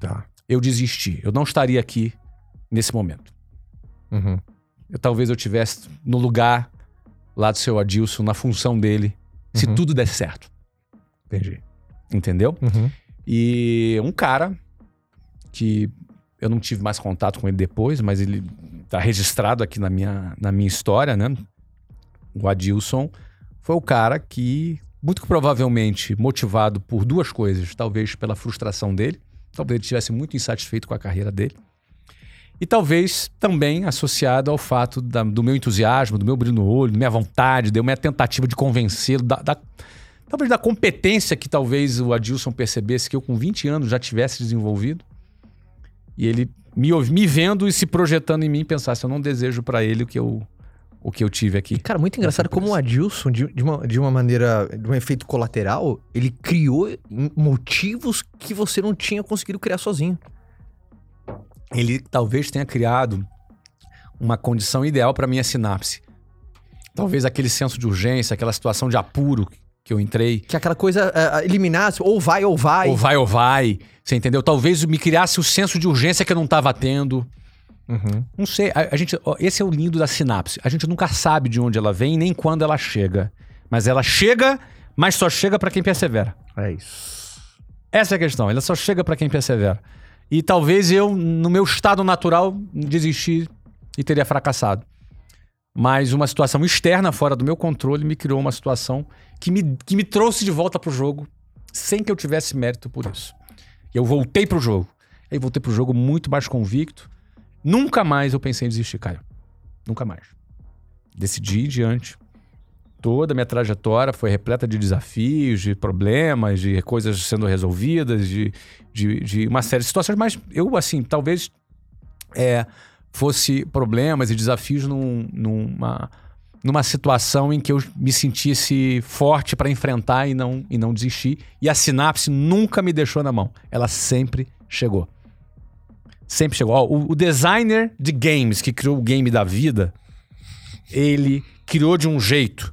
S1: Tá.
S2: Eu desisti. Eu não estaria aqui nesse momento.
S1: Uhum.
S2: Eu, talvez eu tivesse no lugar lá do seu Adilson, na função dele, se
S1: Uhum.
S2: tudo desse certo.
S1: Entendi.
S2: Entendeu?
S1: Uhum.
S2: E um cara que eu não tive mais contato com ele depois, mas ele tá registrado aqui na minha, na minha história, né? O Adilson foi o cara que, muito provavelmente motivado por duas coisas, talvez pela frustração dele, talvez ele estivesse muito insatisfeito com a carreira dele, e talvez também associado ao fato da- do meu entusiasmo, do meu brilho no olho, da minha vontade, da minha tentativa de convencê-lo, da, da- talvez da competência que talvez o Adilson percebesse que eu com 20 anos já tivesse desenvolvido. E ele me, me vendo e se projetando em mim pensasse, eu não desejo pra ele o que eu, o que eu tive aqui.
S1: Cara, muito engraçado como o Adilson, de, de uma, de uma maneira, de um efeito colateral, ele criou motivos que você não tinha conseguido criar sozinho.
S2: Ele talvez tenha criado uma condição ideal para minha sinapse. Talvez aquele senso de urgência, aquela situação de apuro que eu entrei,
S1: Que aquela coisa é, eliminasse, ou vai ou vai.
S2: ou vai ou vai, você entendeu? Talvez me criasse o senso de urgência que eu não estava tendo.
S1: Uhum.
S2: Não sei, a, a gente, ó, esse é o lindo da sinapse. A gente nunca sabe de onde ela vem nem quando ela chega. Mas ela chega, mas só chega para quem persevera.
S1: É isso.
S2: Essa é a questão. Ela só chega para quem persevera. E talvez eu, no meu estado natural, desisti e teria fracassado. Mas uma situação externa, fora do meu controle, me criou uma situação que me, que me trouxe de volta pro jogo sem que eu tivesse mérito por isso. Eu voltei pro jogo. Aí voltei pro jogo muito mais convicto. Nunca mais eu pensei em desistir, Caio. Nunca mais. Decidi ir diante. Toda a minha trajetória foi repleta de desafios, de problemas, de coisas sendo resolvidas, de, de, de uma série de situações, mas eu, assim, talvez é, fosse problemas e desafios num, numa, numa situação em que eu me sentisse forte para enfrentar e não, e não desistir. E a sinapse nunca me deixou na mão. Ela sempre chegou. Sempre chegou. Ó, o, o designer de games que criou o game da vida, ele criou de um jeito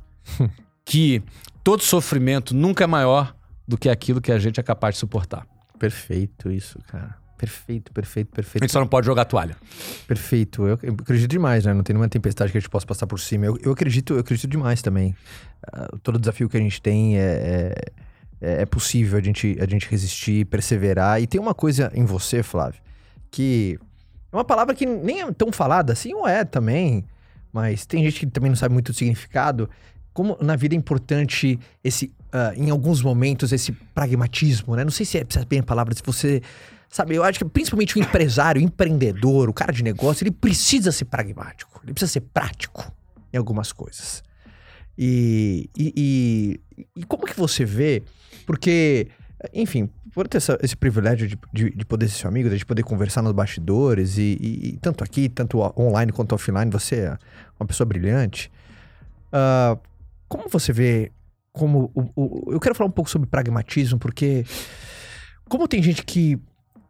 S2: que todo sofrimento nunca é maior do que aquilo que a gente é capaz de suportar.
S1: Perfeito isso, cara. Perfeito, perfeito,
S2: A
S1: perfeito.
S2: gente só não pode jogar toalha.
S1: Perfeito. Eu, eu acredito demais, né? Não tem nenhuma tempestade que a gente possa passar por cima. Eu, eu acredito, eu acredito demais também. Ah, todo desafio que a gente tem é, é, é possível a gente, a gente resistir, perseverar. E tem uma coisa em você, Flávio, que é uma palavra que nem é tão falada assim, ou é também, mas tem gente que também não sabe muito o significado. Como na vida é importante esse, ah, em alguns momentos, esse pragmatismo, né? Não sei se é precisa bem a palavra, se você. Sabe, eu acho que principalmente o empresário, o empreendedor, o cara de negócio, ele precisa ser pragmático, ele precisa ser prático em algumas coisas. E, e, e, e como que você vê? Porque, enfim, por ter essa- esse privilégio de, de, de poder ser seu amigo, de poder conversar nos bastidores, e, tanto aqui, tanto online quanto offline, você é uma pessoa brilhante. Ah, como você vê como o, o- eu quero falar um pouco sobre pragmatismo, porque como tem gente que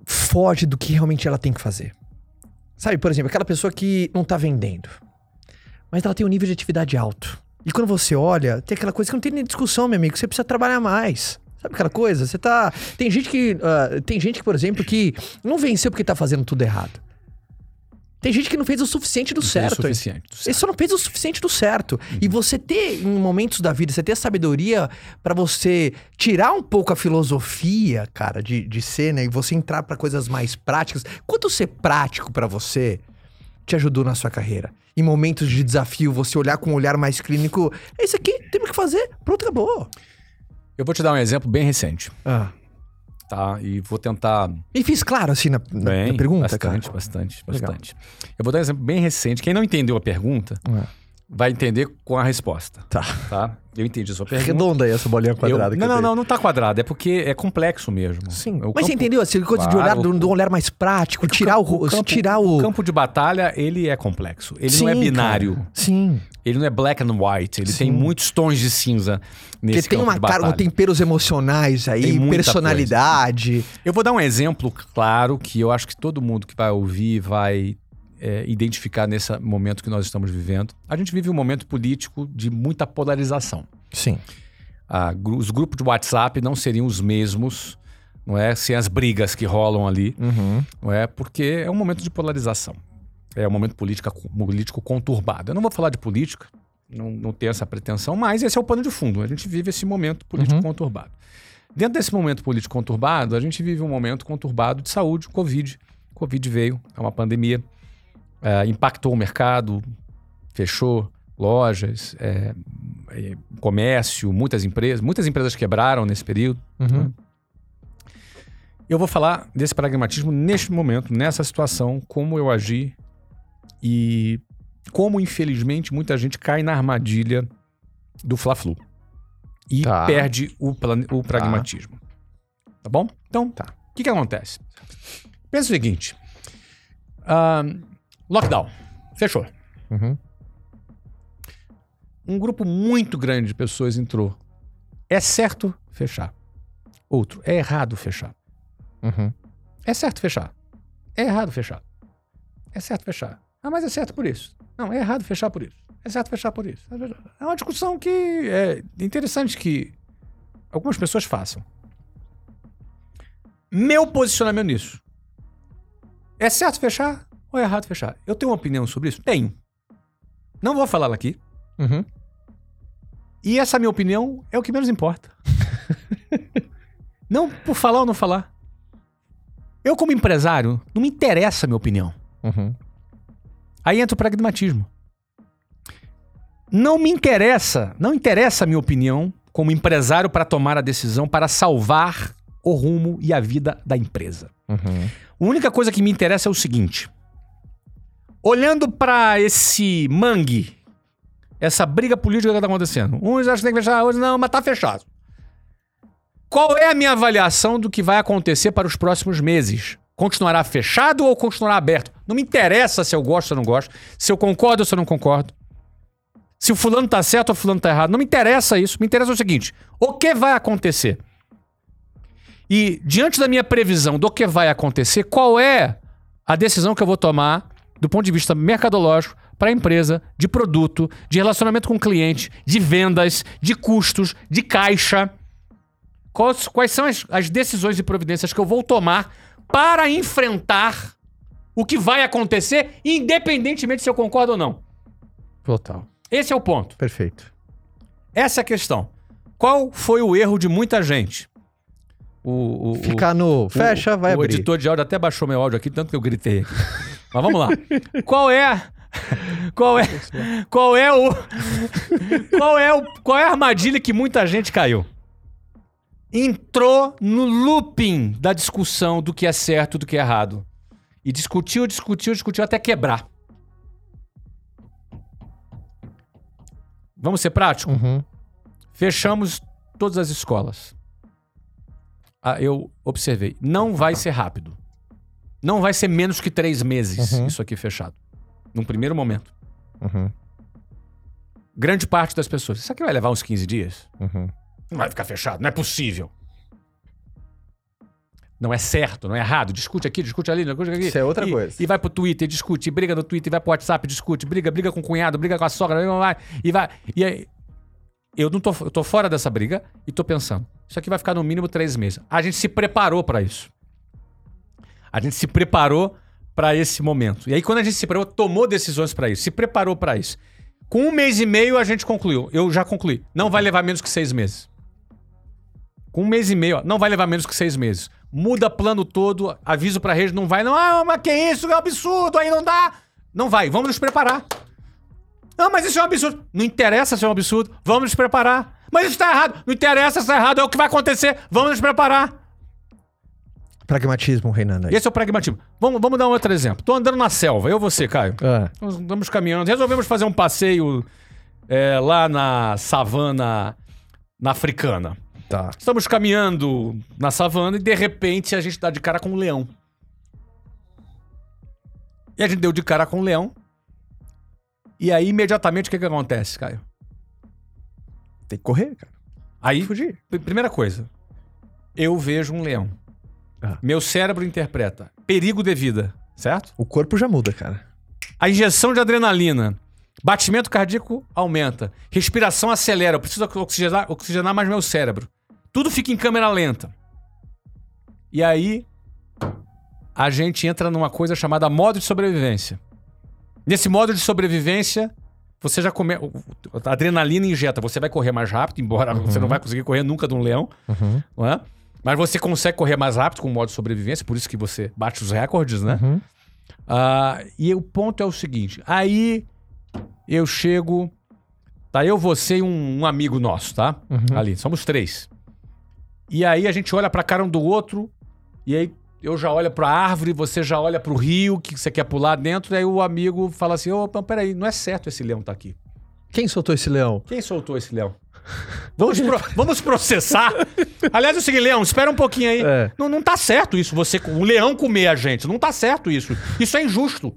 S1: foge do que realmente ela tem que fazer. Sabe, por exemplo, aquela pessoa que não tá vendendo, mas ela tem um nível de atividade alto. E quando você olha, tem aquela coisa que não tem nem discussão, meu amigo, você precisa trabalhar mais. Sabe aquela coisa? Você tá. Tem gente que. ah, tem gente que, por exemplo, que não venceu porque tá fazendo tudo errado. Tem gente que não fez o suficiente do
S2: Não fez
S1: certo.
S2: suficiente. do
S1: Ele
S2: certo.
S1: só não fez o suficiente do certo. E você ter, em momentos da vida, você ter a sabedoria pra você tirar um pouco a filosofia, cara, de, de ser, né? E você entrar pra coisas mais práticas. Quanto ser prático pra você te ajudou na sua carreira? Em momentos de desafio, você olhar com um olhar mais clínico. É isso aqui, temos que fazer. Pronto, acabou.
S2: Eu vou te dar um exemplo bem recente,
S1: Ah.
S2: Tá? E vou tentar
S1: E fiz claro, assim, na, na-
S2: Bem,
S1: na pergunta,
S2: bastante,
S1: cara.
S2: bastante, bastante. Eu vou dar um exemplo bem recente. Quem não entendeu a pergunta
S1: É.
S2: vai entender com a resposta,
S1: Tá.
S2: tá? Eu entendi a sua pergunta.
S1: Redonda aí essa bolinha quadrada.
S2: não,
S1: eu
S2: não,
S1: dei.
S2: não, não tá quadrado. É porque é complexo mesmo.
S1: Sim.
S2: O
S1: Mas você
S2: campo-
S1: entendeu? Essa coisa de
S2: Claro,
S1: olhar de um de um olhar mais prático, tirar o, ro-
S2: campo,
S1: tirar o.
S2: o campo de batalha, ele é complexo. Ele não é
S1: Sim,
S2: binário.
S1: cara. Sim.
S2: Ele não é black and white. Ele
S1: Sim.
S2: tem muitos tons de cinza nesse
S1: Porque tem uma
S2: batalha.
S1: temperos emocionais aí, personalidade.
S2: Eu vou dar um exemplo claro que eu acho que todo mundo que vai ouvir vai é, identificar nesse momento que nós estamos vivendo. A gente vive um momento político de muita polarização.
S1: Sim.
S2: Ah, os grupos de WhatsApp não seriam os mesmos, não é? Sem as brigas que rolam ali,
S1: Uhum.
S2: não é? Porque é um momento de polarização. É um momento política, político conturbado. Eu não vou falar de política, não, não tenho essa pretensão, mas esse é o pano de fundo. A gente vive esse momento político
S1: Uhum.
S2: conturbado. Dentro desse momento político conturbado, a gente vive um momento conturbado de saúde, Covid. Covid veio, é uma pandemia, é, impactou o mercado, fechou lojas, é, é, comércio, muitas empresas, muitas empresas quebraram nesse período.
S1: Uhum.
S2: Eu vou falar desse pragmatismo neste momento, nessa situação, como eu agi e como, infelizmente, muita gente cai na armadilha do Fla-Flu e
S1: Tá.
S2: perde o, o pragmatismo. Tá bom? Então,
S1: Tá.
S2: o que, que acontece? Pensa o seguinte: ah, lockdown, fechou.
S1: Uhum.
S2: Um grupo muito grande de pessoas entrou. É certo fechar. Outro, é errado fechar.
S1: Uhum.
S2: É certo fechar. É errado fechar. É certo fechar. Ah, mas é certo por isso. Não, é errado fechar por isso. É certo fechar por isso. É uma discussão que é interessante que algumas pessoas façam. Meu posicionamento nisso. É certo fechar ou é errado fechar? Eu tenho uma opinião sobre isso? Tenho. Não vou falar aqui.
S1: Uhum.
S2: E essa minha opinião é o que menos importa. *laughs* não por falar ou não falar. Eu, como empresário, não me interessa a minha opinião.
S1: Uhum.
S2: Aí entra o pragmatismo. Não me interessa, não interessa a minha opinião como empresário para tomar a decisão para salvar o rumo e a vida da empresa.
S1: Uhum.
S2: A única coisa que me interessa é o seguinte: olhando para esse mangue, essa briga política que está acontecendo, uns acham que tem que fechar, outros não, mas tá fechado. Qual é a minha avaliação do que vai acontecer para os próximos meses? Continuará fechado ou continuará aberto? Não me interessa se eu gosto ou não gosto, se eu concordo ou se eu não concordo. Se o fulano tá certo ou o fulano tá errado. Não me interessa isso. Me interessa o seguinte: o que vai acontecer? E diante da minha previsão do que vai acontecer, qual é a decisão que eu vou tomar do ponto de vista mercadológico para a empresa, de produto, de relacionamento com o cliente, de vendas, de custos, de caixa? Quais, quais são as, as decisões e providências que eu vou tomar para enfrentar o que vai acontecer, independentemente se eu concordo ou não?
S1: Total.
S2: Esse é o ponto.
S1: Perfeito.
S2: Essa é a questão. Qual foi o erro de muita gente? O, o- o-
S1: Ficar no.
S2: o-
S1: Fecha, vai
S2: o
S1: abrir.
S2: editor de áudio até baixou meu áudio aqui, tanto que eu gritei. *laughs* Mas vamos lá. Qual é. *laughs* Qual é. Qual é o. Qual é o. Qual é a armadilha que muita gente caiu? Entrou no looping da discussão do que é certo do que é errado. E discutiu, discutiu, discutiu até quebrar. Vamos ser práticos?
S1: Uhum.
S2: Fechamos todas as escolas. Ah, eu observei. Não vai ser rápido. Não vai ser menos que três meses
S1: Uhum.
S2: isso aqui fechado. Num primeiro momento.
S1: Uhum.
S2: Grande parte das pessoas. Isso aqui vai levar uns 15 dias?
S1: Uhum.
S2: Não vai ficar fechado. Não é possível. Não é certo, não é errado. Discute aqui, discute ali, discute aqui.
S1: Isso é outra
S2: E-
S1: coisa.
S2: E vai pro Twitter, discute, briga no Twitter, vai pro WhatsApp, discute, briga, briga com o cunhado, briga com a sogra, vai, e vai. E aí, eu não tô, eu tô fora dessa briga e tô pensando, isso aqui vai ficar no mínimo três meses. A gente se preparou pra isso. A gente se preparou pra esse momento. E aí, quando a gente se preparou, tomou decisões pra isso, se preparou pra isso. Com um mês e meio, a gente concluiu. Eu já concluí. Não vai levar menos que seis meses. Com um mês e meio, ó, não vai levar menos que seis meses. Muda plano todo, aviso pra rede, não vai, não. Ah, mas que isso, é um absurdo, aí não dá. Não vai, vamos nos preparar. Ah, mas isso é um absurdo. Não interessa se é um absurdo, vamos nos preparar. Mas isso tá errado. Não interessa se tá errado, é o que vai acontecer, vamos nos preparar.
S1: Pragmatismo reinando aí.
S2: Esse é o pragmatismo. Vamos, vamos dar um outro exemplo. Tô andando na selva, eu e você, Caio.
S1: Ah,
S2: Nós andamos caminhando, resolvemos fazer um passeio é, lá na savana na africana.
S1: tá.
S2: Estamos caminhando na savana e de repente a gente dá de cara com um leão. E a gente deu de cara com um leão. E aí, imediatamente, o que, que acontece, Caio?
S1: Tem que correr, cara.
S2: Aí,
S1: Fugir.
S2: primeira coisa, eu vejo um leão.
S1: Ah.
S2: Meu cérebro interpreta perigo de vida, certo?
S1: O corpo já muda, cara.
S2: A injeção de adrenalina. Batimento cardíaco aumenta. Respiração acelera. Eu preciso oxigenar, oxigenar mais meu cérebro. Tudo fica em câmera lenta. E aí, a gente entra numa coisa chamada modo de sobrevivência. Nesse modo de sobrevivência, você já come... A adrenalina injeta. Você vai correr mais rápido, embora você não vai conseguir correr nunca de um leão.
S1: Uhum.
S2: Não é? Mas você consegue correr mais rápido com o modo de sobrevivência. Por isso que você bate os recordes, né?
S1: Uhum.
S2: Ah, e o ponto é o seguinte: aí eu chego. Tá eu, você e um, um amigo nosso, tá?
S1: Uhum.
S2: Ali, somos três. E aí a gente olha pra cara um do outro, e aí eu já olho pra árvore, você já olha pro rio que você quer pular dentro, e aí o amigo fala assim: Ô, oh, peraí, não é certo esse leão tá aqui.
S1: Quem soltou esse leão?
S2: Quem soltou esse leão? Vamos, pro- vamos processar. Aliás, é o seguinte, Leão, espera um pouquinho aí.
S1: É.
S2: Não, não tá certo isso, você, o leão comer a gente. Não tá certo isso. Isso é injusto.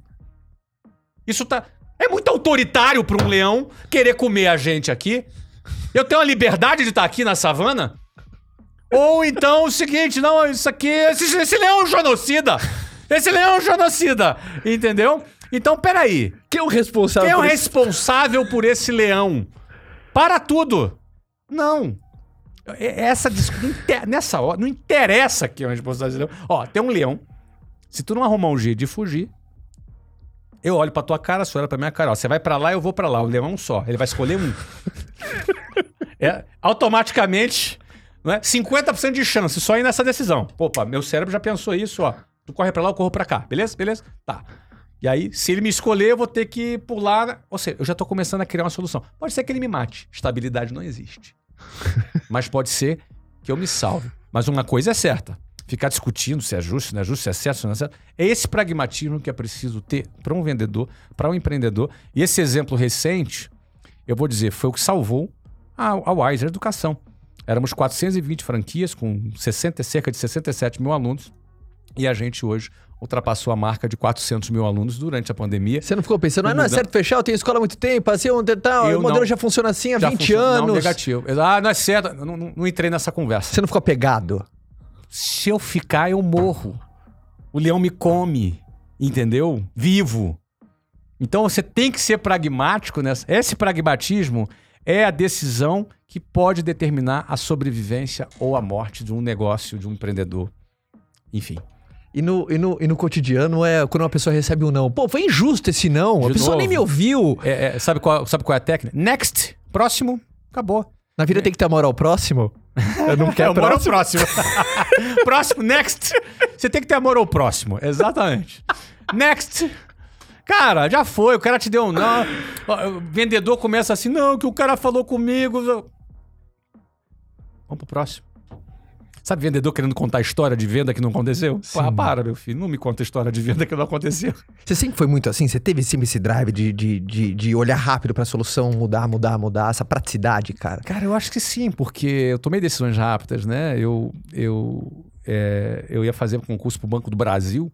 S2: Isso tá. É muito autoritário pra um leão querer comer a gente aqui. Eu tenho a liberdade de estar aqui na savana? Ou então o seguinte, não, isso aqui. Esse, esse leão é um genocida! Esse leão é um genocida! Entendeu? Então, peraí.
S1: Quem é o responsável
S2: Quem é o responsável por esse leão? Para tudo! Não. É- Essa não inter- nessa hora não interessa quem é responsável desse leão. Ó, tem um leão. Se tu não arrumar um jeito de fugir, eu olho pra tua cara, você olha pra minha cara. Ó, você vai pra lá, eu vou pra lá. O leão é um só. Ele vai escolher um. É, automaticamente, não é? 50% de chance só ir nessa decisão. Opa, meu cérebro já pensou isso, ó. Tu corre pra lá, eu corro pra cá. Beleza? Beleza? Tá. E aí, se ele me escolher, eu vou ter que pular. Ou seja, eu já tô começando a criar uma solução. Pode ser que ele me mate. Estabilidade não existe. *laughs* Mas pode ser que eu me salve. Mas uma coisa é certa: ficar discutindo se é justo, se não é justo, se é certo, se não é certo. É esse pragmatismo que é preciso ter para um vendedor, para um empreendedor. E esse exemplo recente, eu vou dizer, foi o que salvou a, a Wiser Educação. Éramos 420 franquias com 60, cerca de 67 mil alunos. E a gente hoje ultrapassou a marca de 400 mil alunos durante a pandemia.
S1: Você não ficou pensando, ah, não é certo fechar, eu tenho escola há muito tempo, assim, onde tal,
S2: Eu
S1: o modelo
S2: não-
S1: já funciona assim há
S2: Já
S1: 20
S2: funciona-
S1: anos.
S2: Não, negativo. Ah, não é certo. Não, não- não entrei nessa conversa.
S1: Você não ficou apegado?
S2: Se eu ficar, eu morro. O leão me come, entendeu? Vivo. Então você tem que ser pragmático nessa. Esse pragmatismo é a decisão que pode determinar a sobrevivência ou a morte de um negócio, de um empreendedor. Enfim.
S1: E no, e, no, e no cotidiano é quando uma pessoa recebe um não. Pô, foi injusto esse não. a
S2: De
S1: pessoa
S2: novo.
S1: nem me ouviu.
S2: É- é, sabe, qual, sabe qual é a técnica? Next. Próximo. Acabou.
S1: Na vida tem que ter amor ao próximo. Eu não *laughs*
S2: É,
S1: quero
S2: amor ao
S1: próximo. *laughs*
S2: próximo. next. Você tem que ter amor ao próximo. Exatamente. Next. Cara, já foi. O cara te deu um não. O vendedor começa assim, não, que o cara falou comigo. Vamos pro próximo. Sabe vendedor querendo contar história de venda que não aconteceu? Pá,
S1: Sim.
S2: para, meu filho. Não me conta história de venda que não aconteceu.
S1: Você sempre foi muito assim? Você teve sempre esse drive de, de, de, de olhar rápido pra solução, mudar, mudar, mudar, essa praticidade, cara?
S2: Cara, eu acho que sim, porque eu tomei decisões rápidas, né? Eu, eu, é, eu ia fazer um concurso para o Banco do Brasil.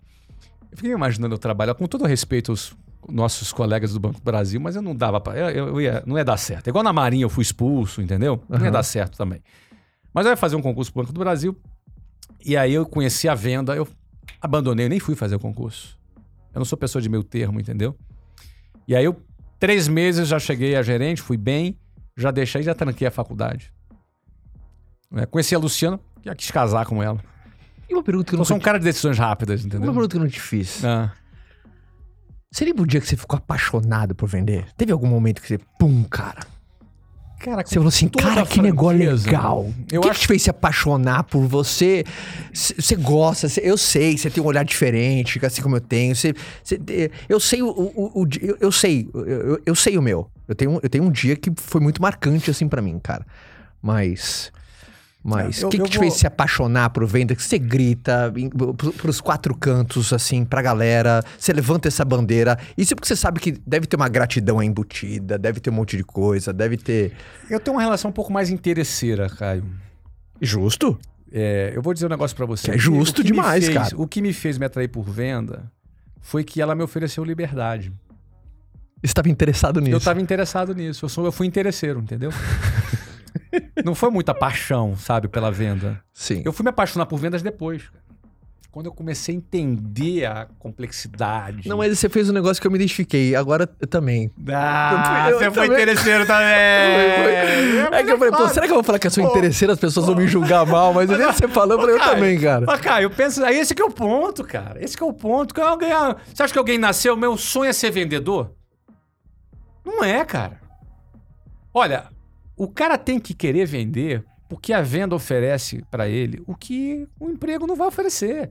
S2: Eu fiquei imaginando eu trabalhar, com todo respeito aos nossos colegas do Banco do Brasil, mas eu não dava para. Eu, eu ia, não ia dar certo. Igual na Marinha eu fui expulso, entendeu? Não ia
S1: Aham.
S2: dar certo também. Mas eu ia fazer um concurso para o Banco do Brasil. E aí eu conheci a venda, eu abandonei, eu nem fui fazer o concurso. Eu não sou pessoa de meio termo, entendeu? E aí eu, três meses, já cheguei a gerente, fui bem, já deixei, já tranquei a faculdade. É, conheci a Luciana, já quis casar com ela.
S1: E uma pergunta que eu
S2: Eu
S1: não
S2: sou um cara de decisões rápidas,
S1: Uma
S2: entendeu?
S1: pergunta que eu não te fiz.
S2: Ah.
S1: Você lembra o dia que você ficou apaixonado por vender? Teve algum momento que você, pum, cara?
S2: Cara,
S1: Você falou assim, cara, que negócio legal.
S2: Eu
S1: o que,
S2: acho
S1: que te fez se apaixonar por você? Você gosta, cê- eu sei, você tem um olhar diferente, assim como eu tenho. Cê, cê- eu sei o, o- o eu, eu sei, eu, eu- sei o meu. Eu tenho, eu tenho um dia que foi muito marcante assim pra mim, cara. Mas mas
S2: É,
S1: o que, que te
S2: vou-
S1: fez se apaixonar por venda? Que você grita pro- pros quatro cantos, assim, pra galera. Você levanta essa bandeira. Isso porque você sabe que deve ter uma gratidão embutida, deve ter um monte de coisa, deve ter.
S2: Eu tenho uma relação um pouco mais interesseira, Caio.
S1: Justo?
S2: É, eu vou dizer um negócio pra você.
S1: Que é justo demais,
S2: fez-
S1: cara.
S2: O que me fez me atrair por venda foi que ela me ofereceu liberdade.
S1: Você estava interessado nisso.
S2: Eu estava interessado nisso. Eu, sou, eu fui interesseiro, entendeu? *laughs* *laughs* Não foi muita paixão, sabe, pela venda.
S1: Sim.
S2: Eu fui me apaixonar por vendas depois. Quando eu comecei a entender a complexidade.
S1: Não, mas você fez um negócio que eu me identifiquei. Agora eu também.
S2: Ah,
S1: Eu- eu
S2: você foi
S1: também-
S2: interesseiro também. *laughs*
S1: É que eu falei, pô, será que eu vou falar que eu sou
S2: Pô.
S1: interesseiro? As pessoas vão me julgar mal, mas que você falou, eu falei, eu também, cara.
S2: Mas, Caio, eu penso, aí esse que é o ponto, cara. Esse que é o ponto. Que alguém, ah, você acha que alguém nasceu, meu sonho é ser vendedor? Não é, cara. Olha, o cara tem que querer vender porque a venda oferece pra ele o que o emprego não vai oferecer.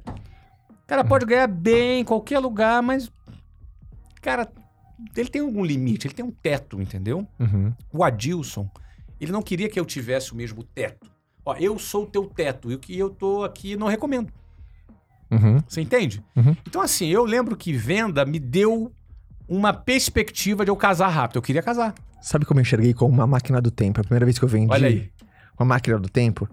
S2: O cara pode ganhar bem em qualquer lugar, mas cara, ele tem algum limite, ele tem um teto, entendeu?
S1: Uhum.
S2: O Adilson, ele não queria que eu tivesse o mesmo teto. Ó, eu sou o teu teto e o que eu tô aqui não recomendo.
S1: Uhum.
S2: Você entende?
S1: Uhum.
S2: Então, assim, eu lembro que venda me deu uma perspectiva de eu casar rápido. Eu queria casar.
S1: Sabe como eu enxerguei como uma máquina do tempo? A primeira vez que eu vendi
S2: Olha aí.
S1: uma máquina do tempo,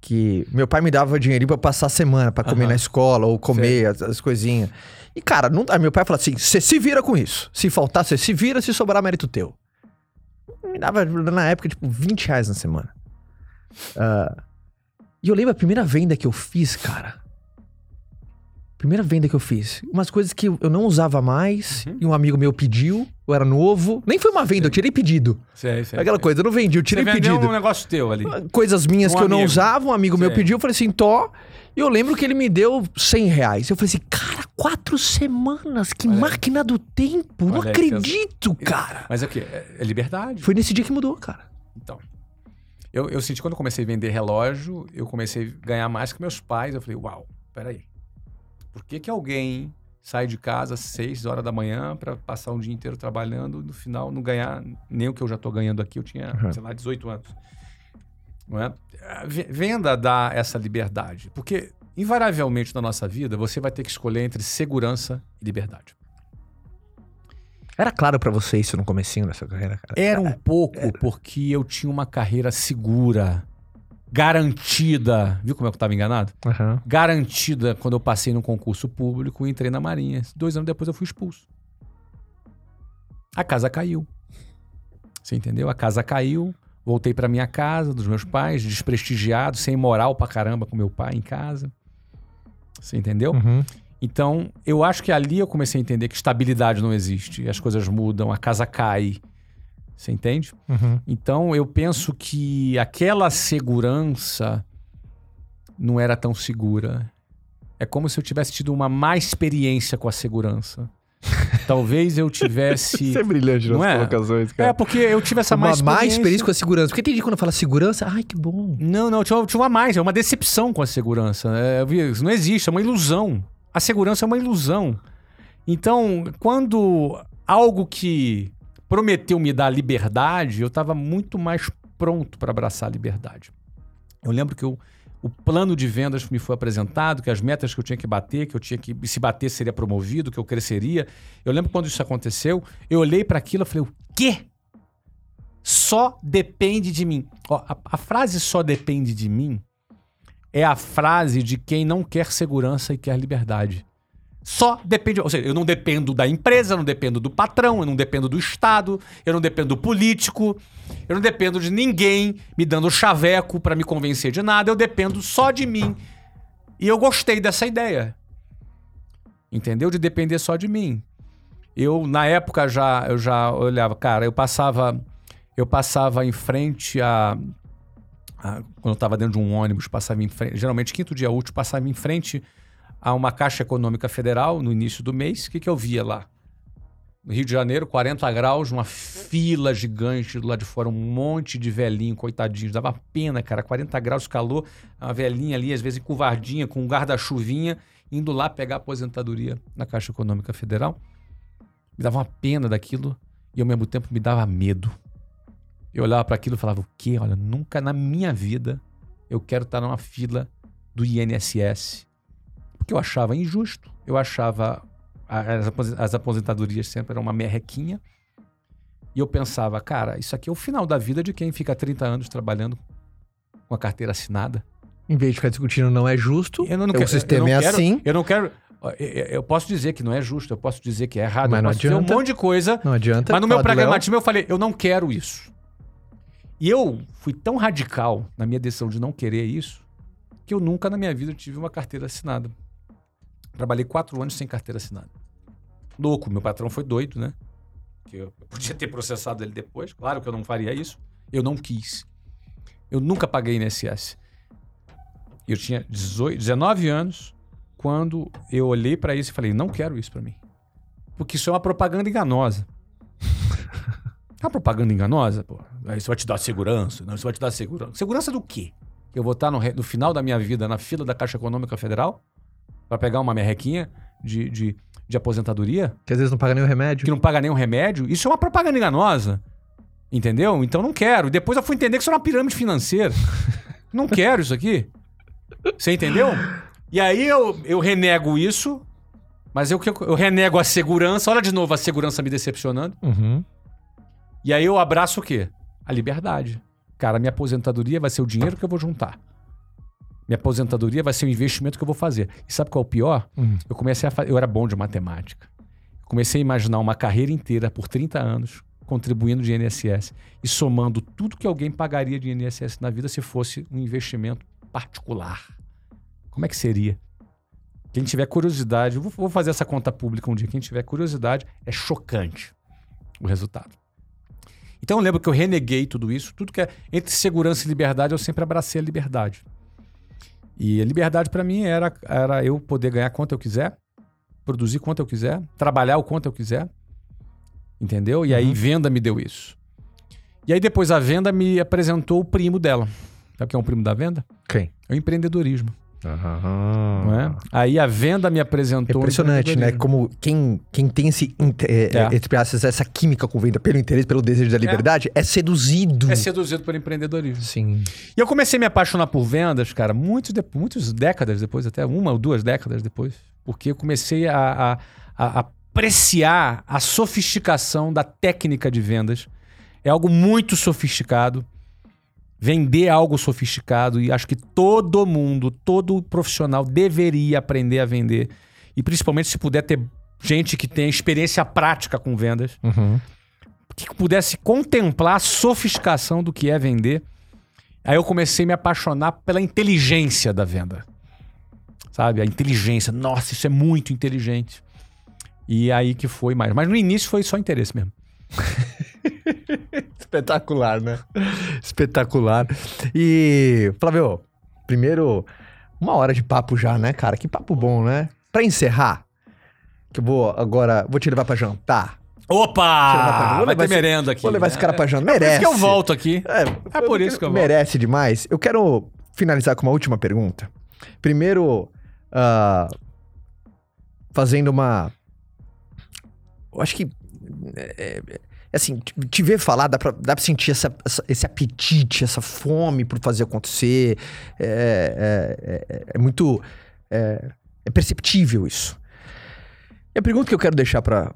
S1: que meu pai me dava dinheirinho pra passar a semana, pra comer
S2: Aham.
S1: na escola ou comer as, as coisinhas. E, cara, não, aí meu pai falou assim: você se vira com isso. Se faltar, você se vira, se sobrar mérito teu. Me dava, na época, tipo, 20 reais na semana. Ah, e eu lembro a primeira venda que eu fiz, cara. Primeira venda que eu fiz. Umas coisas que eu não usava mais,
S2: Uhum.
S1: e um amigo meu pediu, eu era novo. Nem foi uma venda, eu tirei pedido.
S2: Sei, sei,
S1: Aquela
S2: sei.
S1: coisa, eu não vendi, eu tirei
S2: Você
S1: pedido.
S2: um negócio teu ali.
S1: Coisas minhas
S2: Um
S1: que eu não usava, um amigo meu pediu, eu falei assim, tó. E eu lembro que ele me deu 100 reais. Eu falei assim, cara, quatro semanas, que
S2: Olha aí.
S1: máquina do tempo. não
S2: Olha aí, que
S1: acredito, cara.
S2: Mas é o quê? É é liberdade.
S1: Foi nesse dia que mudou, cara.
S2: Então. Eu, eu senti quando eu comecei a vender relógio, eu comecei a ganhar mais que meus pais. Eu falei, uau, peraí. Por que, que alguém sai de casa às 6 horas da manhã para passar um dia inteiro trabalhando no final não ganhar nem o que eu já tô ganhando aqui? Eu tinha,
S1: Uhum.
S2: sei lá, 18 anos. Não é? A ve- Venda dá essa liberdade. Porque, invariavelmente, na nossa vida, você vai ter que escolher entre segurança e liberdade.
S1: Era claro pra você isso no comecinho dessa carreira, cara?
S2: Era um pouco porque eu tinha uma carreira segura, garantida. Viu como é que eu estava enganado?
S1: Aham.
S2: Garantida quando eu passei num concurso público e entrei na Marinha. Dois anos depois eu fui expulso. A casa caiu. Você entendeu? A casa caiu. Voltei pra minha casa, dos meus pais, desprestigiado, sem moral pra caramba com meu pai em casa. Você entendeu?
S1: Uhum.
S2: Então, eu acho que ali eu comecei a entender que estabilidade não existe. As coisas mudam, a casa cai. Você entende?
S1: Uhum.
S2: Então, eu penso que aquela segurança não era tão segura. É como se eu tivesse tido uma má experiência com a segurança. *laughs* Talvez eu tivesse.
S1: Isso é brilhante
S2: Não
S1: nas
S2: é?
S1: colocações,
S2: É,
S1: cara.
S2: porque eu tive essa má
S1: uma
S2: experiência.
S1: má experiência com a segurança. Porque tem gente quando fala segurança, ai, que bom.
S2: Não, não, tinha, tinha uma mais, é uma decepção com a segurança. É, eu não existe, é uma ilusão. A segurança é uma ilusão. Então, quando algo que prometeu me dar liberdade, eu estava muito mais pronto para abraçar a liberdade. Eu lembro que eu- o plano de vendas me foi apresentado, que as metas que eu tinha que bater, que eu tinha que se bater seria promovido, que eu cresceria. Eu lembro quando isso aconteceu, eu olhei para aquilo e falei: "O quê? Só depende de mim". Ó, a, a frase só depende de mim é a frase de quem não quer segurança e quer liberdade. Só depende, ou seja, eu não dependo da empresa, eu não dependo do patrão, eu não dependo do Estado, eu não dependo do político, eu não dependo de ninguém me dando chaveco pra me convencer de nada, eu dependo só de mim. E eu gostei dessa ideia. Entendeu? De depender só de mim. Eu na época já eu já olhava, cara, eu passava eu passava em frente a, a- quando eu estava dentro de um ônibus, passava em frente, geralmente quinto dia útil, passava em frente a uma Caixa Econômica Federal no início do mês. O que, que eu via lá? No Rio de Janeiro, 40 graus, uma fila gigante do lado de fora, um monte de velhinho, coitadinhos. Dava pena, cara. 40 graus, calor, uma velhinha ali, às vezes encurvardinha, com um guarda-chuvinha, indo lá pegar aposentadoria na Caixa Econômica Federal. Me dava uma pena daquilo e ao mesmo tempo me dava medo. Eu olhava para aquilo e falava: o quê? Olha, nunca na minha vida eu quero estar numa fila do INSS. Porque eu achava injusto. Eu achava as, apos- as aposentadorias sempre eram uma merrequinha. E eu pensava, cara, isso aqui é o final da vida de quem fica 30 anos trabalhando com a carteira assinada.
S1: Em vez de ficar discutindo não é justo,
S2: Eu não, não
S1: o
S2: quero-
S1: sistema
S2: eu não
S1: é
S2: quero-
S1: assim,
S2: Eu não quero. eu- posso dizer que não é justo, eu posso dizer que é errado,
S1: Mas
S2: eu
S1: não
S2: posso dizer um
S1: adianta.
S2: monte de coisa.
S1: não adianta.
S2: Mas no meu pragmatismo eu falei, eu não quero isso. E eu fui tão radical na minha decisão de não querer isso, que eu nunca na minha vida tive uma carteira assinada. Trabalhei quatro anos sem carteira assinada. Louco, meu patrão foi doido, né? Que eu podia ter processado ele depois, claro que eu não faria isso. Eu não quis. Eu nunca paguei INSS. Eu tinha 18, 19 anos quando eu olhei para isso e falei, não quero isso para mim. Porque isso é uma propaganda enganosa. *laughs* É uma propaganda enganosa, pô. Isso vai te dar segurança. Não, isso vai te dar segurança. Segurança do quê? Eu vou estar no, no final da minha vida na fila da Caixa Econômica Federal para pegar uma merrequinha de, de, de aposentadoria
S1: Que às vezes não paga nem o remédio.
S2: que não paga nenhum remédio. Isso é uma propaganda enganosa. Entendeu? Então não quero. Depois eu fui entender que isso é uma pirâmide financeira. *laughs* não quero isso aqui. Você entendeu? E aí eu, eu renego isso, mas eu, eu renego a segurança. Olha de novo a segurança me decepcionando.
S1: Uhum.
S2: E aí eu abraço o quê? A liberdade. Cara, minha aposentadoria vai ser o dinheiro que eu vou juntar. Minha aposentadoria vai ser o investimento que eu vou fazer. E sabe qual é o pior?
S1: Hum.
S2: Eu comecei a fazer. Eu era bom de matemática. Comecei a imaginar uma carreira inteira por 30 anos contribuindo de INSS e somando tudo que alguém pagaria de INSS na vida se fosse um investimento particular. Como é que seria? Quem tiver curiosidade, vou fazer essa conta pública um dia. Quem tiver curiosidade, é chocante o resultado. Então eu lembro que eu reneguei tudo isso, tudo que é entre segurança e liberdade, eu sempre abracei a liberdade. E a liberdade para mim era, era eu poder ganhar quanto eu quiser, produzir quanto eu quiser, trabalhar o quanto eu quiser. Entendeu? E aí venda me deu isso. E aí depois a venda me apresentou o primo dela. Sabe quem é o primo da venda?
S1: Quem?
S2: É o empreendedorismo. Não é? Aí a venda me
S1: É
S2: apresentou.
S1: impressionante, né? Como quem, quem tem esse, é,
S2: É.
S1: aspas, essa química com venda pelo interesse, pelo desejo da liberdade, é, seduzido.
S2: É seduzido pelo empreendedorismo.
S1: Sim.
S2: E eu comecei a me apaixonar por vendas, cara, muitos, de, muitas décadas depois, até uma ou duas décadas depois. Porque eu comecei a, a- a apreciar a sofisticação da técnica de vendas. É algo muito sofisticado. Vender algo sofisticado. E acho que todo mundo, todo profissional deveria aprender a vender. E principalmente se puder ter gente que tem experiência prática com vendas
S1: Uhum.
S2: que pudesse contemplar a sofisticação do que é vender. Aí eu comecei a me apaixonar pela inteligência da venda. Sabe? A inteligência. Nossa, isso é muito inteligente. E aí que foi mais. Mas no início foi só interesse mesmo. *laughs*
S1: Espetacular, né? Espetacular. E, Flávio, primeiro, uma hora de papo já, né, cara? Que papo bom, né? Pra encerrar, que eu vou agora, vou te levar pra jantar. Pra-
S2: Opa!
S1: vou
S2: Vai ter merenda aqui.
S1: Vou levar esse cara pra jantar.
S2: Por
S1: Merece.
S2: isso que eu volto aqui.
S1: É,
S2: É por isso que eu volto.
S1: Merece demais. Eu quero finalizar com uma última pergunta. Primeiro, ah, fazendo uma. Eu acho que. é, é, assim, te- ver falar, dá pra, dá pra sentir essa- essa- esse apetite, essa fome por fazer acontecer. É, é- é- é muito. É, é perceptível isso. E a pergunta que eu quero deixar pra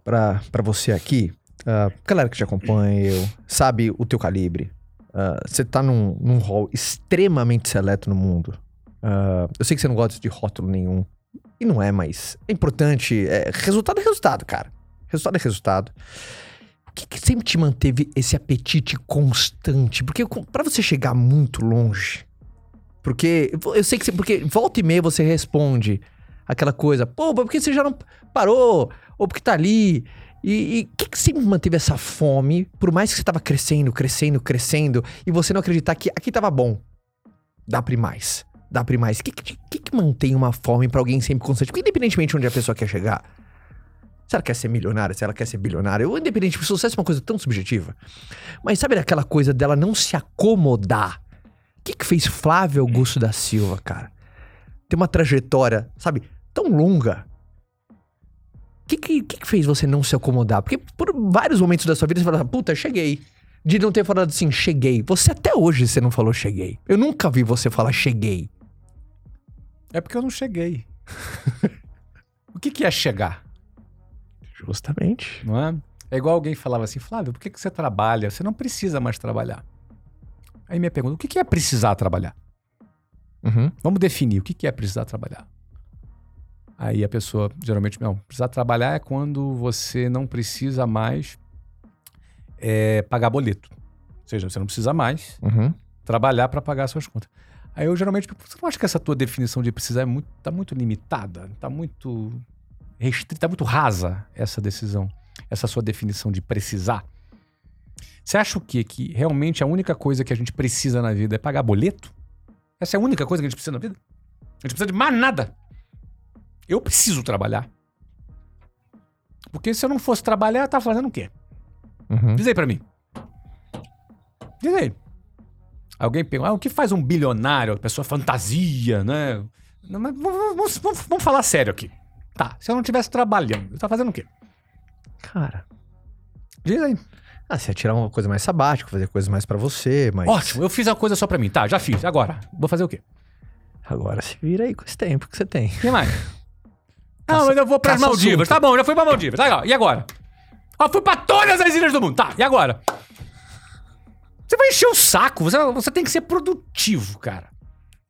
S1: você aqui, ah, galera que te acompanha, eu, sabe o teu calibre, ah, você tá num, num hall extremamente seleto no mundo. Ah, eu sei que você não gosta de rótulo nenhum. E não é, mas é importante. é, resultado é resultado, cara. Resultado é resultado. O que, que sempre te manteve esse apetite constante? Porque pra você chegar muito longe. Porque eu sei que você, porque volta e meia você responde aquela coisa, pô, mas por que você já não parou? Ou porque tá ali? E o que, que sempre manteve essa fome, por mais que você tava crescendo, crescendo, crescendo, e você não acreditar que aqui tava bom? Dá pra ir mais. Dá pra ir mais. O que, que, que, que mantém uma fome pra alguém sempre constante? Porque independentemente de onde a pessoa quer chegar, se ela quer ser milionária, se ela quer ser bilionária, ou independente, porque sucesso é uma coisa tão subjetiva. Mas sabe aquela coisa dela não se acomodar? O que, que fez Flávio Augusto da Silva, cara? Ter uma trajetória, sabe, tão longa. O que, que, que que fez você não se acomodar? Porque por vários momentos da sua vida você fala, puta, cheguei. De não ter falado assim, cheguei. Você até hoje você não falou cheguei. Eu nunca vi você falar cheguei.
S2: É porque eu não cheguei. *laughs* o que, que é chegar?
S1: Justamente.
S2: Não é? É igual alguém falava assim, Flávio, por que, que você trabalha? Você não precisa mais trabalhar. Aí minha pergunta, o que, que é precisar trabalhar?
S1: Uhum.
S2: Vamos definir o que, que é precisar trabalhar. Aí a pessoa, geralmente, não, precisar trabalhar é quando você não precisa mais é, pagar boleto. Ou seja, você não precisa mais
S1: Uhum.
S2: trabalhar para pagar suas contas. Aí eu geralmente, você não acha que essa tua definição de precisar é muito, tá muito limitada? Tá muito restrita, tá muito rasa essa decisão, essa sua definição de precisar? Você acha o quê? Que realmente a única coisa que a gente precisa na vida é pagar boleto? Essa é a única coisa que a gente precisa na vida? A gente precisa de mais nada. Eu preciso trabalhar. Porque se eu não fosse trabalhar, tá fazendo o quê?
S1: Uhum.
S2: Diz aí pra mim. Diz aí. Alguém pergunta, ah, o que faz um bilionário? A pessoa fantasia, né? Não, mas vamos, vamos- vamos- vamos falar sério aqui. Tá, se eu não estivesse trabalhando, eu tá fazendo o quê?
S1: Cara.
S2: Diz aí.
S1: Ah, você ia tirar uma coisa mais sabática, fazer coisas mais pra você, mas.
S2: Ótimo, eu fiz a coisa só pra mim. Tá, já fiz. Agora, vou fazer o quê?
S1: Agora se vira aí com esse tempo que você tem.
S2: O que mais? *laughs* Não, mas eu vou pras
S1: caça
S2: Maldivas.
S1: assunto.
S2: Tá bom, já fui pra Maldivas. Tá legal. E agora? Ó, fui pra todas as ilhas do mundo. Tá, e agora? Você vai encher o saco. Você, você tem que ser produtivo, cara.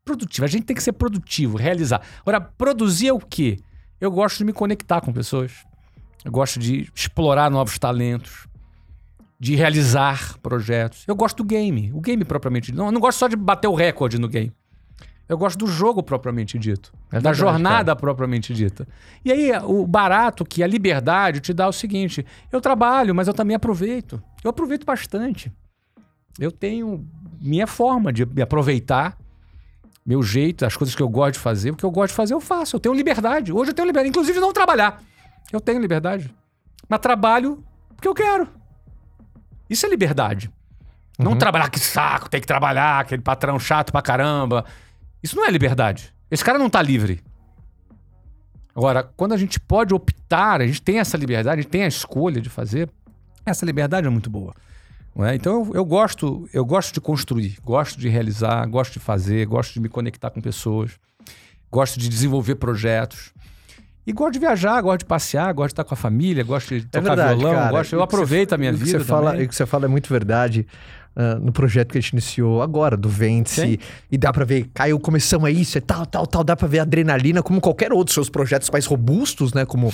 S2: Produtivo. A gente tem que ser produtivo, realizar. Agora, produzir é o quê? Eu gosto de me conectar com pessoas. Eu gosto de explorar novos talentos. De realizar projetos. Eu gosto do game. O game propriamente dito. Não, eu não gosto só de bater o recorde no game. Eu gosto do jogo propriamente dito.
S1: É
S2: da
S1: verdade,
S2: jornada propriamente dita. E aí, o barato que a liberdade te dá é o seguinte: eu trabalho, mas eu também aproveito. Eu aproveito bastante. Eu tenho minha forma de me aproveitar, meu jeito, as coisas que eu gosto de fazer. O que eu gosto de fazer, eu faço. Eu tenho liberdade. Hoje eu tenho liberdade, inclusive de não trabalhar. Eu tenho liberdade. Mas trabalho porque eu quero. Isso é liberdade. Não trabalhar que saco, tem que trabalhar, aquele patrão chato pra caramba. Isso não é liberdade. Esse cara não tá livre. Agora, quando a gente pode optar, a gente tem essa liberdade, a gente tem a escolha de fazer, essa liberdade é muito boa. É? Então eu, eu gosto, eu gosto de construir, gosto de realizar, gosto de fazer, gosto de me conectar com pessoas, gosto de desenvolver projetos. E gosto de viajar, gosto de passear, gosto de estar com a família, gosto de tocar
S1: verdade,
S2: violão,
S1: cara.
S2: gosto, eu aproveito
S1: você-
S2: a minha vida
S1: Você fala, e o que você fala é muito verdade. ah, no projeto que a gente iniciou agora, do Vence.
S2: Sim.
S1: E dá pra ver, Caio, começamos a isso, é tal, tal, tal. Dá pra ver adrenalina, como qualquer outro dos seus projetos mais robustos, né? Como,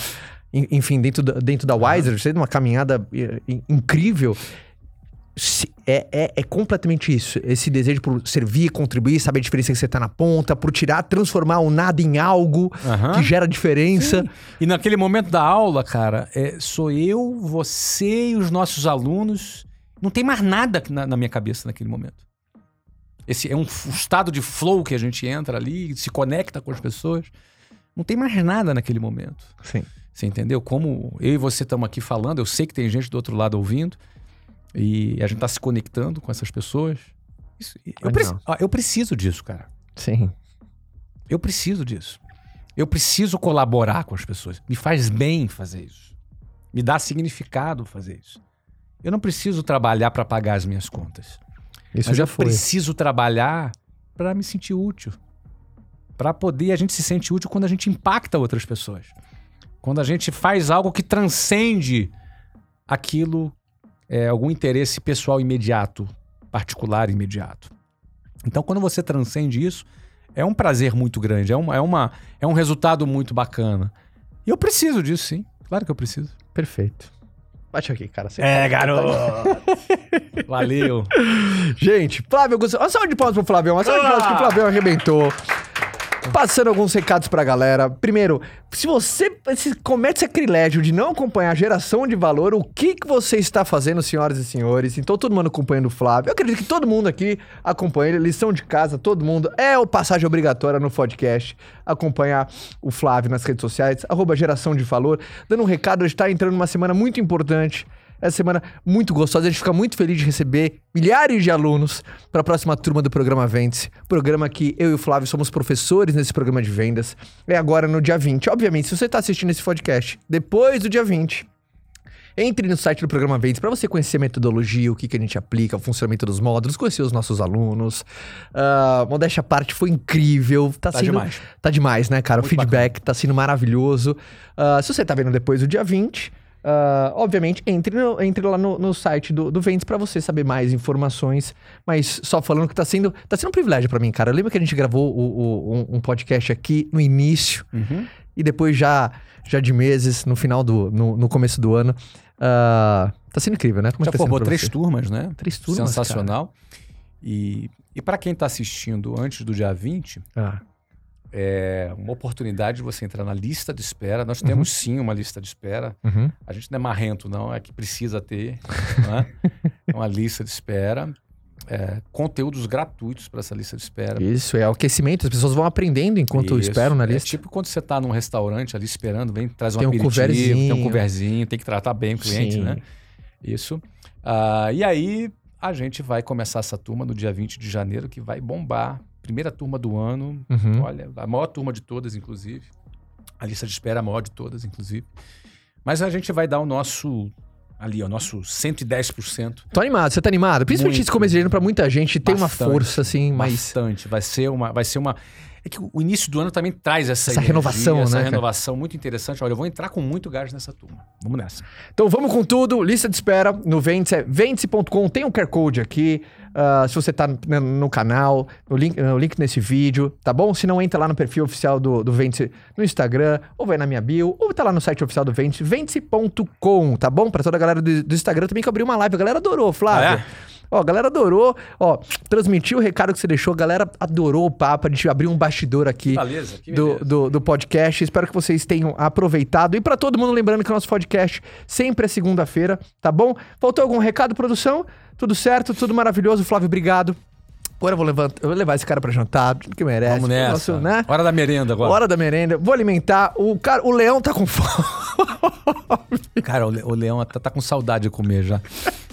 S1: en- enfim, dentro da, dentro da Wiser, você tem uma caminhada eh, in- incrível. É, é, é completamente isso. Esse desejo por servir, contribuir, saber a diferença que você tá na ponta, por tirar, transformar o nada em algo
S2: Aham.
S1: que gera diferença.
S2: E naquele momento da aula, cara, é, sou eu, você e os nossos alunos. Não tem mais nada na, na minha cabeça naquele momento. Esse é um f- estado de flow que a gente entra ali, se conecta com as pessoas. Não tem mais nada naquele momento.
S1: Sim.
S2: Você entendeu? Como eu e você estamos aqui falando, eu sei que tem gente do outro lado ouvindo. E a gente está se conectando com essas pessoas. Isso- eu, preci- ó, eu preciso disso, cara.
S1: Sim.
S2: Eu preciso disso. Eu preciso colaborar com as pessoas. Me faz bem fazer isso. Me dá significado fazer isso. Eu não preciso trabalhar para pagar as minhas contas.
S1: Isso
S2: mas
S1: já
S2: eu
S1: foi.
S2: preciso trabalhar para me sentir útil. Para poder, a gente se sente útil quando a gente impacta outras pessoas. Quando a gente faz algo que transcende aquilo, é, algum interesse pessoal imediato, particular imediato. Então, quando você transcende isso, é um prazer muito grande, é, uma, é, uma, é um resultado muito bacana. E eu preciso disso, sim. Claro que eu preciso.
S1: Perfeito. Bate aqui, cara. Você
S2: É, garoto! Valeu! *laughs*
S1: Gente, Flávio Augusto. Uma salva de palmas pro Flávio. Uma salva de palmas que o Flávio arrebentou. Passando alguns recados pra galera. Primeiro, se você se comete sacrilégio de não acompanhar a geração de valor, o que, que você está fazendo, senhoras e senhores? Então, todo mundo acompanhando o Flávio. Eu acredito que todo mundo aqui acompanha ele. Lição de casa, todo mundo. É o passagem obrigatória no podcast. Acompanhar o Flávio nas redes sociais. Arroba geração de valor. Dando um recado, a gente tá entrando numa semana muito importante. Essa semana muito gostosa. A gente fica muito feliz de receber milhares de alunos para a próxima turma do programa Ventes. Programa que eu e o Flávio somos professores nesse programa de vendas. É agora no dia 20. Obviamente, se você está assistindo esse podcast depois do dia 20, entre no site do programa Ventes para você conhecer a metodologia, o que, que a gente aplica, o funcionamento dos módulos, conhecer os nossos alunos. Ah, modéstia à parte, foi incrível. Tá,
S2: Tá
S1: sendo,
S2: demais.
S1: Tá demais, né, cara?
S2: Muito
S1: o feedback tá sendo maravilhoso. Ah, se você tá vendo depois do dia 20, ah, obviamente, entre, no- entre lá no, no site do, do Ventes pra você saber mais informações. Mas só falando que tá sendo, tá sendo um privilégio pra mim, cara. Lembra que a gente gravou o- o- um, um podcast aqui no início
S2: Uhum.
S1: e depois já, já de meses, no final do. no, no começo do ano. Ah, tá sendo incrível, né? Como
S2: Já
S1: tá
S2: formou três
S1: você?
S2: turmas, né?
S1: Três turmas,
S2: Sensacional. E, e para quem está assistindo antes do dia 20,
S1: Ah,
S2: é uma oportunidade de você entrar na lista de espera. Nós
S1: Uhum.
S2: temos sim uma lista de espera.
S1: uhum.
S2: A gente não é marrento, não, é que precisa ter. é? É *laughs* uma lista de espera. É, conteúdos gratuitos para essa lista de espera.
S1: Isso, é aquecimento. As pessoas vão aprendendo enquanto
S2: Isso.
S1: esperam na
S2: É
S1: lista.
S2: tipo quando você está num restaurante ali esperando, vem, traz um
S1: Tem um
S2: aperitivo, tem um coverzinho, tem que tratar bem o cliente,
S1: Sim.
S2: né? Isso. Ah, e aí a gente vai começar essa turma no dia 20 de janeiro, que vai bombar. Primeira turma do ano.
S1: Uhum.
S2: Olha, a maior turma de todas, inclusive. A lista de espera é a maior de todas, inclusive. Mas a gente vai dar o nosso. Ali, o nosso 110%.
S1: Tô animado, você tá animado? Principalmente
S2: Muito.
S1: esse começo de ano pra muita gente tem uma
S2: Bastante.
S1: força, assim, mas.
S2: Bastante. Vai ser uma. Vai ser uma. É que o início do ano também traz essa,
S1: Essa
S2: energia,
S1: renovação,
S2: essa
S1: né, cara?
S2: renovação muito interessante. Olha, eu vou entrar com muito gás nessa turma. Vamos nessa.
S1: Então vamos com tudo. Lista de espera no Ventes, é ventes.com. Tem um QR Code aqui. Ah, se você tá no, no canal, no link, no link nesse vídeo, tá bom? Se não, entra lá no perfil oficial do, do Ventes no Instagram, ou vai na minha bio, ou tá lá no site oficial do Ventes, ventes.com, tá bom? Pra toda a galera do, do Instagram também que abriu uma live. A galera adorou, Flávio.
S2: Ah, é?
S1: Ó, a galera adorou. Ó, transmitiu o recado que você deixou. A galera adorou o papo. A gente abriu um bastidor aqui.
S2: Beleza,
S1: do, do, do podcast. Espero que vocês tenham aproveitado. E pra todo mundo, lembrando que o nosso podcast sempre é segunda-feira, tá bom? Faltou algum recado, produção? Tudo certo, tudo maravilhoso. Flávio, obrigado. Agora eu vou, levantar, eu vou levar esse cara pra jantar, tudo que merece.
S2: Vamos nessa.
S1: Nosso, né?
S2: Hora da merenda agora.
S1: Hora da merenda. Vou alimentar. O, cara, o leão tá com fome.
S2: Cara, o, o Leão tá, tá com saudade de comer já.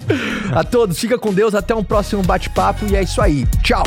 S2: *laughs*
S1: A todos, fica com Deus. Até um próximo bate-papo. E é isso aí. Tchau.